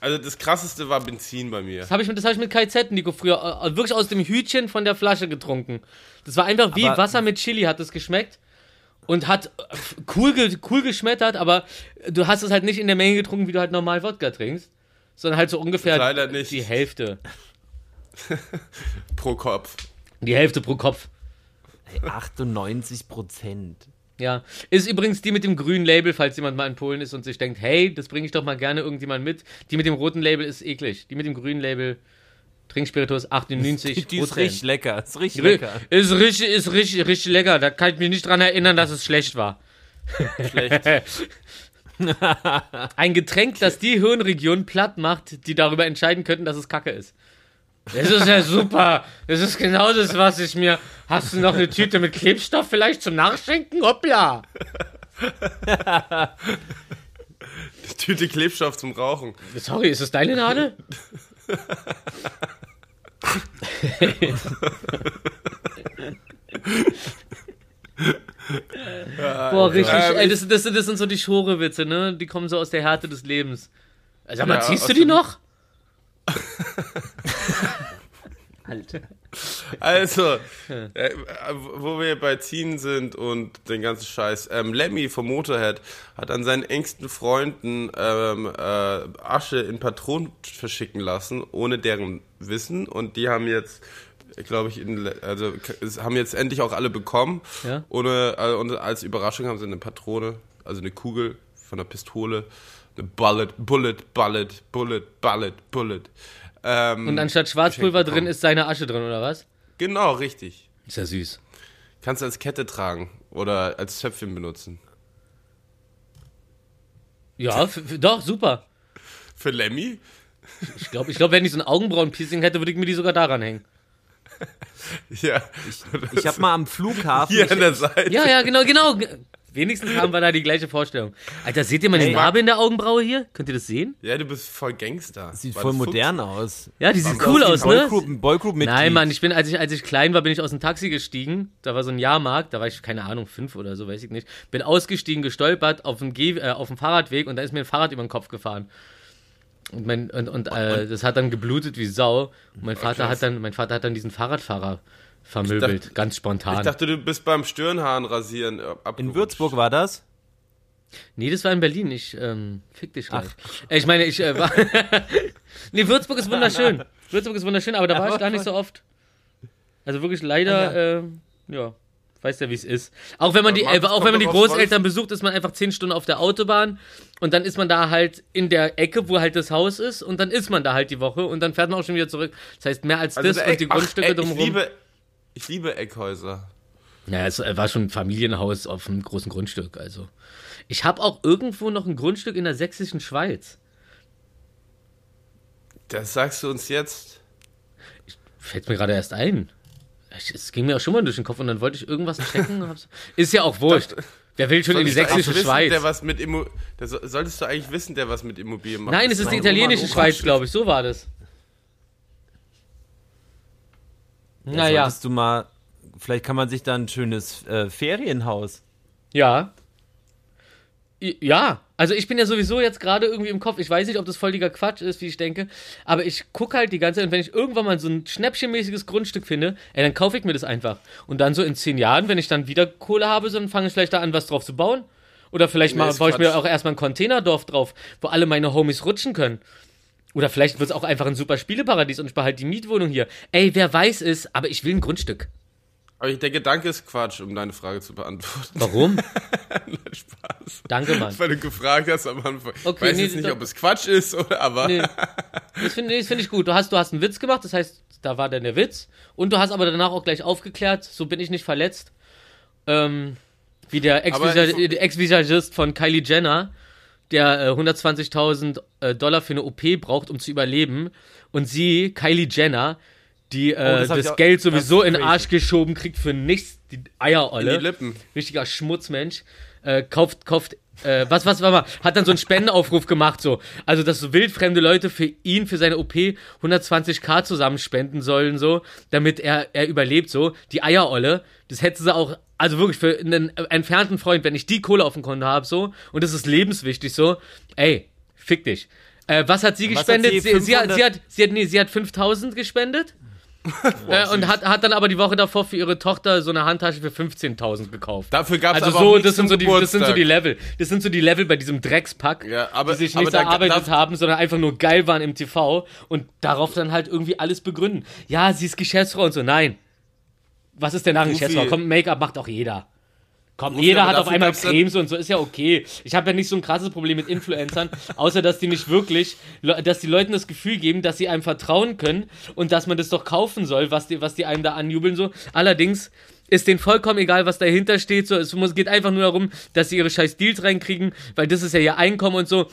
also das krasseste war Benzin bei mir. Das habe ich, mit- das hab ich mit KZ, Nico, früher äh, wirklich aus dem Hütchen von der Flasche getrunken. Das war einfach wie Aber- Wasser mit Chili, hat es geschmeckt. Und hat cool, ge cool geschmettert, aber du hast es halt nicht in der Menge getrunken, wie du halt normal Wodka trinkst. Sondern halt so ungefähr die Hälfte. Pro Kopf. Die Hälfte pro Kopf. Ey, 98%. Ja. Ist übrigens die mit dem grünen Label, falls jemand mal in Polen ist und sich denkt, hey, das bringe ich doch mal gerne irgendjemand mit. Die mit dem roten Label ist eklig. Die mit dem grünen Label, Trinkspiritus 98 Die ist richtig lecker. Ist richtig lecker. Ist richtig, ist richtig, richtig lecker. Da kann ich mich nicht dran erinnern, dass es schlecht war. Schlecht. Ein Getränk, das die Hirnregion platt macht, die darüber entscheiden könnten, dass es Kacke ist. Das ist ja super. Das ist genau das, was ich mir. Hast du noch eine Tüte mit Klebstoff vielleicht zum Nachschenken? Hoppla. Tüte Klebstoff zum Rauchen. Sorry, ist es deine Nadel? Boah, richtig. Ähm, ey, das, das, das sind so die Schore-Witze, ne? Die kommen so aus der Härte des Lebens. Sag mal, Ja, ziehst du die noch? Alter. Also, äh, wo wir bei Ziehen sind und den ganzen Scheiß. Ähm, Lemmy vom Motorhead hat an seinen engsten Freunden ähm, äh, Asche in Patronen verschicken lassen, ohne deren Wissen. Und die haben jetzt, glaube ich, in, also haben jetzt endlich auch alle bekommen. Ja. Ohne, äh, und als Überraschung haben sie eine Patrone, also eine Kugel von einer Pistole, eine Bullet, Bullet, Bullet, Bullet, Bullet, Bullet. Ähm, Und anstatt Schwarzpulver drin ist seine Asche drin, oder was? Genau, richtig. Ist ja süß. Kannst du als Kette tragen oder als Zöpfchen benutzen. Ja, f- f- doch, super. Für Lemmy? Ich glaube, ich glaub, wenn ich so ein Augenbrauenpiercing hätte, würde ich mir die sogar daran hängen. Ja. Ich habe mal am Flughafen. Hier an der Seite. Ja, ja, genau, genau. Wenigstens haben wir da die gleiche Vorstellung. Alter, seht ihr mal die Ey. Narbe in der Augenbraue hier? Könnt ihr das sehen? Ja, du bist voll Gangster. Sieht War voll modern aus. Ja, die sieht cool aus, ne? Boygroup, Boygroup-Mitglied. Nein, Mann, ich bin, als ich, als ich klein war, bin ich aus dem Taxi gestiegen. Da war so ein Jahrmarkt, da war ich, keine Ahnung, fünf oder so, weiß ich nicht. Bin ausgestiegen, gestolpert auf dem, Geh, äh, auf dem Fahrradweg und da ist mir ein Fahrrad über den Kopf gefahren. Und, mein, und, und äh, das hat dann geblutet wie Sau. Und mein Vater krass. hat dann, mein Vater hat dann diesen Fahrradfahrer vermöbelt, dachte- ganz spontan. Ich dachte, du bist beim Stirnhaaren rasieren. äh, In. Würzburg war das? Nee, das war in Berlin. Ich ähm, fick dich gleich. Äh, Ich meine, ich äh, war. nee, Würzburg ist wunderschön. Würzburg ist wunderschön, aber da war ich gar nicht so oft. Also wirklich leider, ähm, ja, weiß ja, wie es ist. Auch wenn man die, äh, auch wenn man die Großeltern besucht, ist man einfach zehn Stunden auf der Autobahn und dann ist man da halt in der Ecke, wo halt das Haus ist und dann ist man da halt die Woche und dann fährt man auch schon wieder zurück. Das heißt, mehr als Also das und die Ach, Grundstücke ey, drumherum. Ich liebe, ich liebe Eckhäuser. Ja, es äh, war schon ein Familienhaus auf einem großen Grundstück. Also, ich habe auch irgendwo noch ein Grundstück in der sächsischen Schweiz. Das sagst du uns jetzt. Fällt mir gerade erst ein. Ich, es ging mir auch schon mal durch den Kopf und dann wollte ich irgendwas checken. Ist ja auch wurscht. Wer will schon in die sächsische wissen, Schweiz? Der was mit Immo der so, solltest du eigentlich wissen, der was mit Immobilien macht. Nein, es ist die italienische Schweiz, glaube ich. So war das. Ja, Naja. Solltest du mal. Vielleicht kann man sich da ein schönes äh, Ferienhaus. Ja. Ja, also ich bin ja sowieso jetzt gerade irgendwie im Kopf. Ich weiß nicht, ob das volldiger Quatsch ist, wie ich denke. Aber ich gucke halt die ganze Zeit und wenn ich irgendwann mal so ein schnäppchenmäßiges Grundstück finde, ey, dann kaufe ich mir das einfach. Und dann so in zehn Jahren, wenn ich dann wieder Kohle habe, dann fange ich vielleicht da an, was drauf zu bauen. Oder vielleicht Nee, mal, baue ich mir auch erstmal ein Containerdorf drauf, wo alle meine Homies rutschen können. Oder vielleicht wird es auch einfach ein super Spieleparadies und ich behalte die Mietwohnung hier. Ey, wer weiß es, aber ich will ein Grundstück. Aber der Gedanke ist Quatsch, um deine Frage zu beantworten. Warum? Nein, Spaß. Danke, Mann. Weil du gefragt hast am Anfang. Okay, ich weiß nee, jetzt nicht, ob es Quatsch ist, oder, aber. Nee. Das finde nee, find ich gut. Du hast, du hast einen Witz gemacht, das heißt, da war dann der Witz. Und du hast aber danach auch gleich aufgeklärt, so bin ich nicht verletzt. Ähm, wie der ich- Ex-Visagist von Kylie Jenner, der äh, 120.000 äh, Dollar für eine OP braucht, um zu überleben. Und sie, Kylie Jenner, die äh, das hab das, auch- Geld das sowieso in den. Arsch geschoben kriegt für nichts, die Eierolle. In die Lippen. Richtiger Schmutzmensch. Äh, kauft, kauft, äh, was, was, warte mal, hat dann so einen Spendenaufruf gemacht, so. Also, dass so wildfremde Leute für ihn, für seine OP 120k zusammenspenden sollen, so, damit er, er überlebt, so. Die Eierolle, das hätte sie auch, also wirklich für einen entfernten Freund, wenn ich die Kohle auf dem Konto habe, so, und das ist lebenswichtig, so, ey, fick dich. Äh, was hat sie Was hat gespendet? sie? sie, sie, hat, 500? sie, hat, sie hat, nee, sie hat 5000 gespendet. Äh, und hat, hat dann aber die Woche davor für ihre Tochter so eine Handtasche für 15.000 gekauft. Dafür gab es Also so, das sind so, die, das sind so die Level. Das sind so die Level bei diesem Dreckspack, Ja, aber- die sich nicht da- erarbeitet da- haben, sondern einfach nur geil waren im TV und darauf dann halt irgendwie alles begründen. Ja, sie ist Geschäftsfrau und so. Nein. Was ist denn nach. Geschäftsfrau? Komm, Make-up macht auch jeder. Komm, Rufi, jeder hat auf einmal Cremes und so, ist ja okay. Ich habe ja nicht so ein krasses Problem mit Influencern, außer dass die nicht wirklich, dass die Leuten das Gefühl geben, dass sie einem vertrauen können und dass man das doch kaufen soll, was die, was die einem da anjubeln so. Allerdings ist denen vollkommen egal, was dahinter steht. So, es muss, geht einfach nur darum, dass sie ihre scheiß Deals reinkriegen, weil das ist ja ihr Einkommen und so.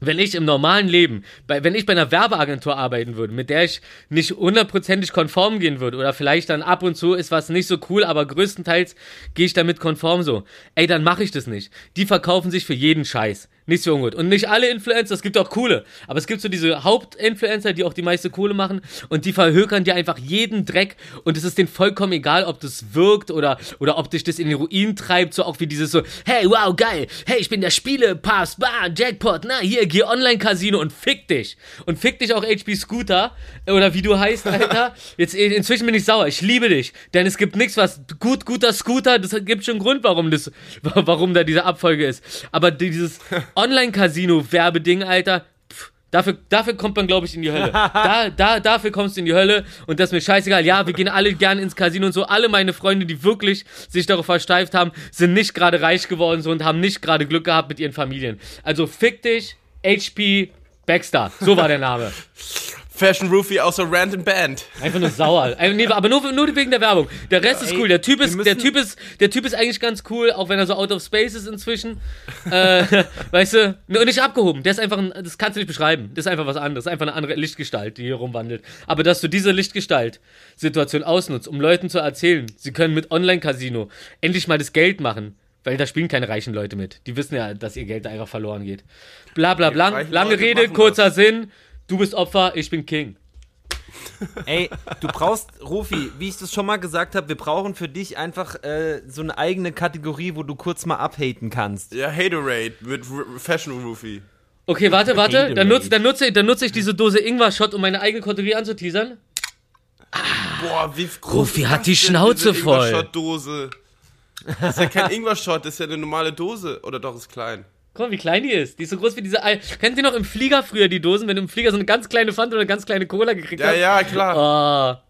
Wenn ich im normalen Leben, bei, wenn ich bei einer Werbeagentur arbeiten würde, mit der ich nicht hundertprozentig konform gehen würde, oder vielleicht dann ab und zu ist was nicht so cool, aber größtenteils gehe ich damit konform so, ey, dann mache ich das nicht. Die verkaufen sich für jeden Scheiß. Nicht so ungut. Und nicht alle Influencer, es gibt auch coole. Aber es gibt so diese Hauptinfluencer, die auch die meiste Kohle machen und die verhökern dir einfach jeden Dreck und es ist denen vollkommen egal, ob das wirkt oder, oder ob dich das in den Ruin treibt, so auch wie dieses so, hey, wow, geil, hey, ich bin der Spielepass, bah, Jackpot, na, hier, geh Online-Casino und fick dich. Und fick dich auch HP Scooter, oder wie du heißt, Alter. Jetzt, inzwischen bin ich sauer, ich liebe dich, denn es gibt nichts, was gut, guter Scooter, das gibt schon einen Grund, warum das, warum da diese Abfolge ist. Aber dieses Online-Casino-Werbeding, Alter, pff, Dafür, dafür kommt man, glaube ich, in die Hölle. Da, da, dafür kommst du in die Hölle und das ist mir scheißegal. Ja, wir gehen alle gerne ins Casino und so. Alle meine Freunde, die wirklich sich darauf versteift haben, sind nicht gerade reich geworden so und haben nicht gerade Glück gehabt mit ihren Familien. Also fick dich, HP Baxter. So war der Name. Fashion Roofie aus der Random Band. Einfach nur sauer. Nee, aber nur, nur wegen der Werbung. Der Rest ist ey, cool. Der Typ ist, der Typ ist, der Typ ist eigentlich ganz cool, auch wenn er so out of space ist inzwischen. äh, weißt du, nur nicht abgehoben. Der ist einfach, ein, das kannst du nicht beschreiben. Das ist einfach was anderes. Einfach eine andere Lichtgestalt, die hier rumwandelt. Aber dass du diese Lichtgestalt-Situation ausnutzt, um Leuten zu erzählen, sie können mit Online-Casino endlich mal das Geld machen. Weil da spielen keine reichen Leute mit. Die wissen ja, dass ihr Geld da einfach verloren geht. Bla bla bla. Lange Leute Rede, kurzer das. Sinn. Du bist Opfer, ich bin King. Ey, du brauchst, Rufi, wie ich das schon mal gesagt habe, wir brauchen für dich einfach äh, so eine eigene Kategorie, wo du kurz mal abhaten kannst. Ja, Haterade mit R Fashion Roofie. Okay, warte, warte. Dann nutze, dann, nutze, dann nutze ich diese Dose Ingwer-Shot, um meine eigene Kategorie anzuteasern. Boah, wie groß Rufi hat das die Schnauze voll. Ingwer-Shot-Dose. Das ist ja kein Ingwer-Shot, das ist ja eine normale Dose. Oder doch, ist klein. Guck mal, wie klein die ist. Die ist so groß wie diese Ei. Kennt ihr noch im Flieger früher die Dosen, wenn du im Flieger so eine ganz kleine Pfand oder eine ganz kleine Cola gekriegt Ja, hast? ja, klar. Oh.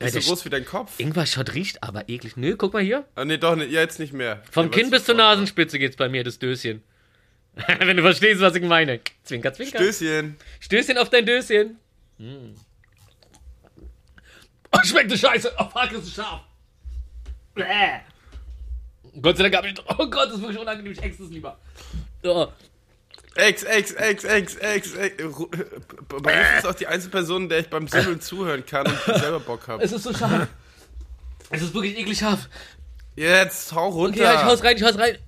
Die ist der so groß wie dein Kopf. Ingwer-Shot riecht aber eklig. Nö, guck mal hier. Ah, nee, doch. Ja, jetzt nicht mehr. Vom Ja, Kinn bis zur Nasenspitze geht's bei mir, das Döschen. wenn du verstehst, was ich meine. Zwinker, zwinker. Stößchen. Stößchen auf dein Döschen. Mm. Oh, schmeckt das scheiße. Oh, fuck, ist es scharf. Bäh. Gott sei Dank hab ich... Oh Gott, das ist wirklich unangenehm. Ich ex das lieber. Oh. Ex, ex, ex, ex, ex, ex. Mir ist auch die einzige Person, der ich beim Simmeln zuhören kann und selber Bock habe. Es ist so scharf. Es ist wirklich eklig scharf. Jetzt, hau runter. Okay, ja, ich hau's rein, ich hau's rein.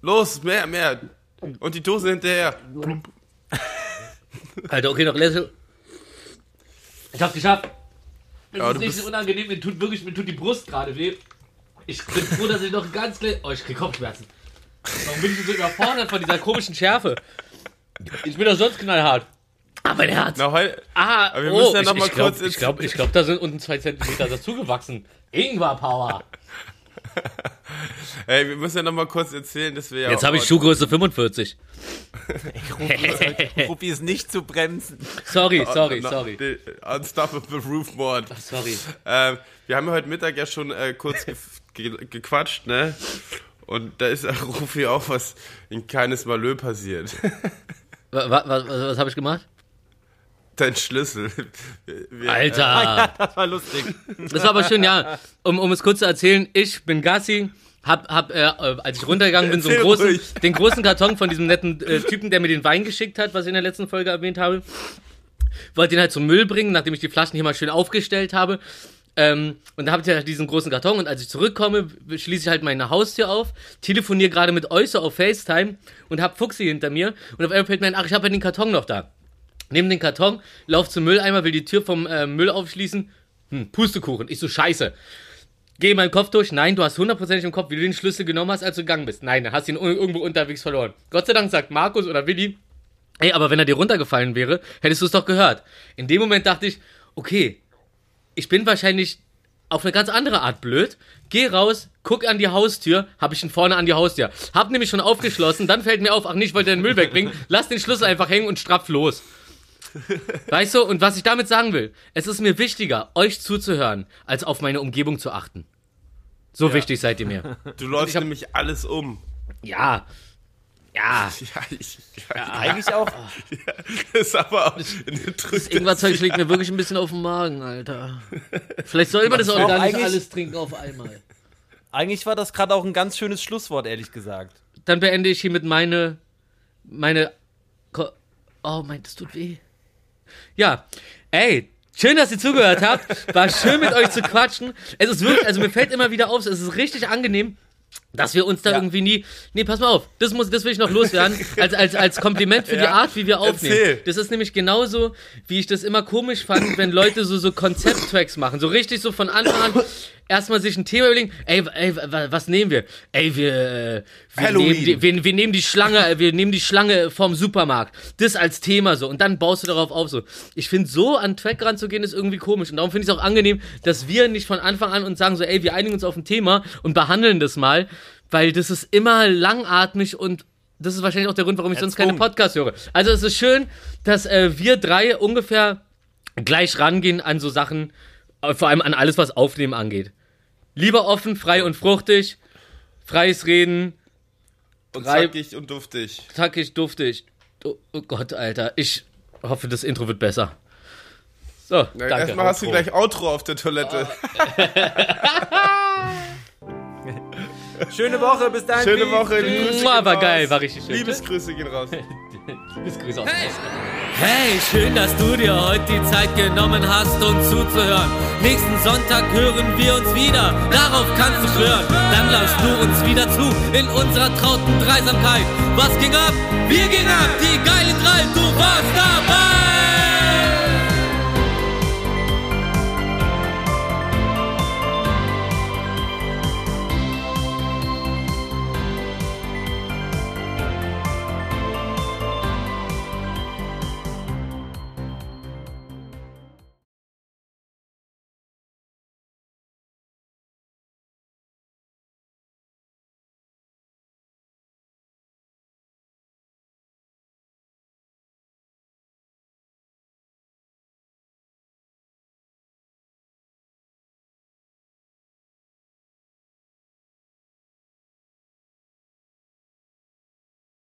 Los, mehr, mehr. Und die Dose hinterher. Alter, okay, noch letzte. Ich hab's geschafft. Es Ja, ist nicht bist- so unangenehm, mir tut wirklich, mir tut die Brust gerade weh. Ich bin froh, dass ich noch ganz klein. Oh, ich krieg Kopfschmerzen. Warum bin ich so überfordert von dieser komischen Schärfe? Ich bin doch sonst knallhart. Ah, mein Herz. Na, heu, Ah, Aber wir oh, müssen ja ich, noch mal ich glaub, kurz Ich glaube, ich glaub, da sind unten zwei Zentimeter dazugewachsen. Ingwer Power. Ey, wir müssen ja noch mal kurz erzählen, dass wir ja Jetzt habe ich heute- Schuhgröße 45. Rufi ist nicht zu bremsen. Sorry, sorry, No, sorry. the Unstoppable Roof Mod. Sorry. Ähm, wir haben ja heute Mittag ja schon äh, kurz ge ge gequatscht, ne? Und da ist auch Rufi auch was in keines Malheur passiert. Was, was, was, was habe ich gemacht? Dein Schlüssel. Wir, Alter. Das war lustig. Das war aber schön, ja. Um, um es kurz zu erzählen, ich bin Gassi, hab, hab äh, als ich runtergegangen bin, so einen großen, ruhig. den großen Karton von diesem netten äh, Typen, der mir den Wein geschickt hat, was ich in der letzten Folge erwähnt habe. Wollte ihn halt zum Müll bringen, nachdem ich die Flaschen hier mal schön aufgestellt habe. Ähm, und da habe ich ja diesen großen Karton und als ich zurückkomme, schließe ich halt meine Haustür auf, telefoniere gerade mit so auf FaceTime und hab Fuchsi hinter mir und auf einmal fällt mir ein, ach, ich habe ja den Karton noch da. Nehm den Karton, lauf zum Mülleimer, will die Tür vom äh, Müll aufschließen. Hm, Pustekuchen. Ich so, scheiße. Geh meinen Kopf durch. Nein, du hast hundertprozentig im Kopf, wie du den Schlüssel genommen hast, als du gegangen bist. Nein, hast ihn ir- irgendwo unterwegs verloren. Gott sei Dank sagt Markus oder Willi, ey, aber wenn er dir runtergefallen wäre, hättest du es doch gehört. In dem Moment dachte ich, okay, ich bin wahrscheinlich auf eine ganz andere Art blöd. Geh raus, guck an die Haustür, hab ich ihn vorne an die Haustür. Hab nämlich schon aufgeschlossen, dann fällt mir auf, ach nicht, wollte den Müll wegbringen. Lass den Schlüssel einfach hängen und strapf los. Weißt du, und was ich damit sagen will, es ist mir wichtiger, euch zuzuhören, als auf meine Umgebung zu achten. So wichtig seid ihr mir. du läufst hab- nämlich alles um. Ja. Ja. Ja, ich, ja, Eigentlich auch. das ist aber auch eine Das Ingwerzeug schlägt mir wirklich ein bisschen auf den Magen, Alter. Vielleicht soll man das auch gar nicht eigentlich- alles trinken auf einmal. Eigentlich war das gerade auch ein ganz schönes Schlusswort, ehrlich gesagt. Dann beende ich hiermit meine. Meine. Oh, mein, das tut weh. Ja. Ey, schön, dass ihr zugehört habt. War schön mit euch zu quatschen. Es ist wirklich, also mir fällt immer wieder auf, es ist richtig angenehm. Dass wir uns da irgendwie nie. Nee, pass mal auf, das muss, das will ich noch loswerden. Als, als, als Kompliment für die Ja, Art, wie wir aufnehmen. erzähl. Das ist nämlich genauso, wie ich das immer komisch fand, wenn Leute so, so Konzepttracks machen. So richtig so von Anfang an erstmal sich ein Thema überlegen. Ey, ey, wa- was nehmen wir? Ey, wir, äh, wir, nehmen die, wir, wir nehmen die Schlange, äh, wir nehmen die Schlange vom Supermarkt. Das als Thema so. Und dann baust du darauf auf so. Ich finde, so an Track ranzugehen, ist irgendwie komisch. Und darum finde ich es auch angenehm, dass wir nicht von Anfang an uns sagen so, ey, wir einigen uns auf ein Thema und behandeln das mal. Weil das ist immer langatmig und das ist wahrscheinlich auch der Grund, warum ich sonst keine. Podcasts höre. Also es ist schön, dass äh, wir drei ungefähr gleich rangehen an so Sachen, äh, vor allem an alles, was Aufnehmen angeht. Lieber offen, frei und fruchtig, freies Reden, und drei- zackig und duftig. zackig, duftig. Oh, oh Gott, Alter, ich hoffe, das Intro wird besser. So, Ja, danke. erstmal hast du gleich Outro auf der Toilette. Schöne Woche, bis dahin. Schöne. Woche. Grüße war raus. geil, war richtig schön. Liebesgrüße gehen raus. Liebesgrüße aus Hey. hey, schön, dass du dir heute die Zeit genommen hast, uns zuzuhören. Nächsten Sonntag hören wir uns wieder, darauf kannst du schwören. Dann lauscht du uns wieder zu in unserer trauten Dreisamkeit. Was ging ab? Wir gingen ab, die geilen drei, du warst dabei!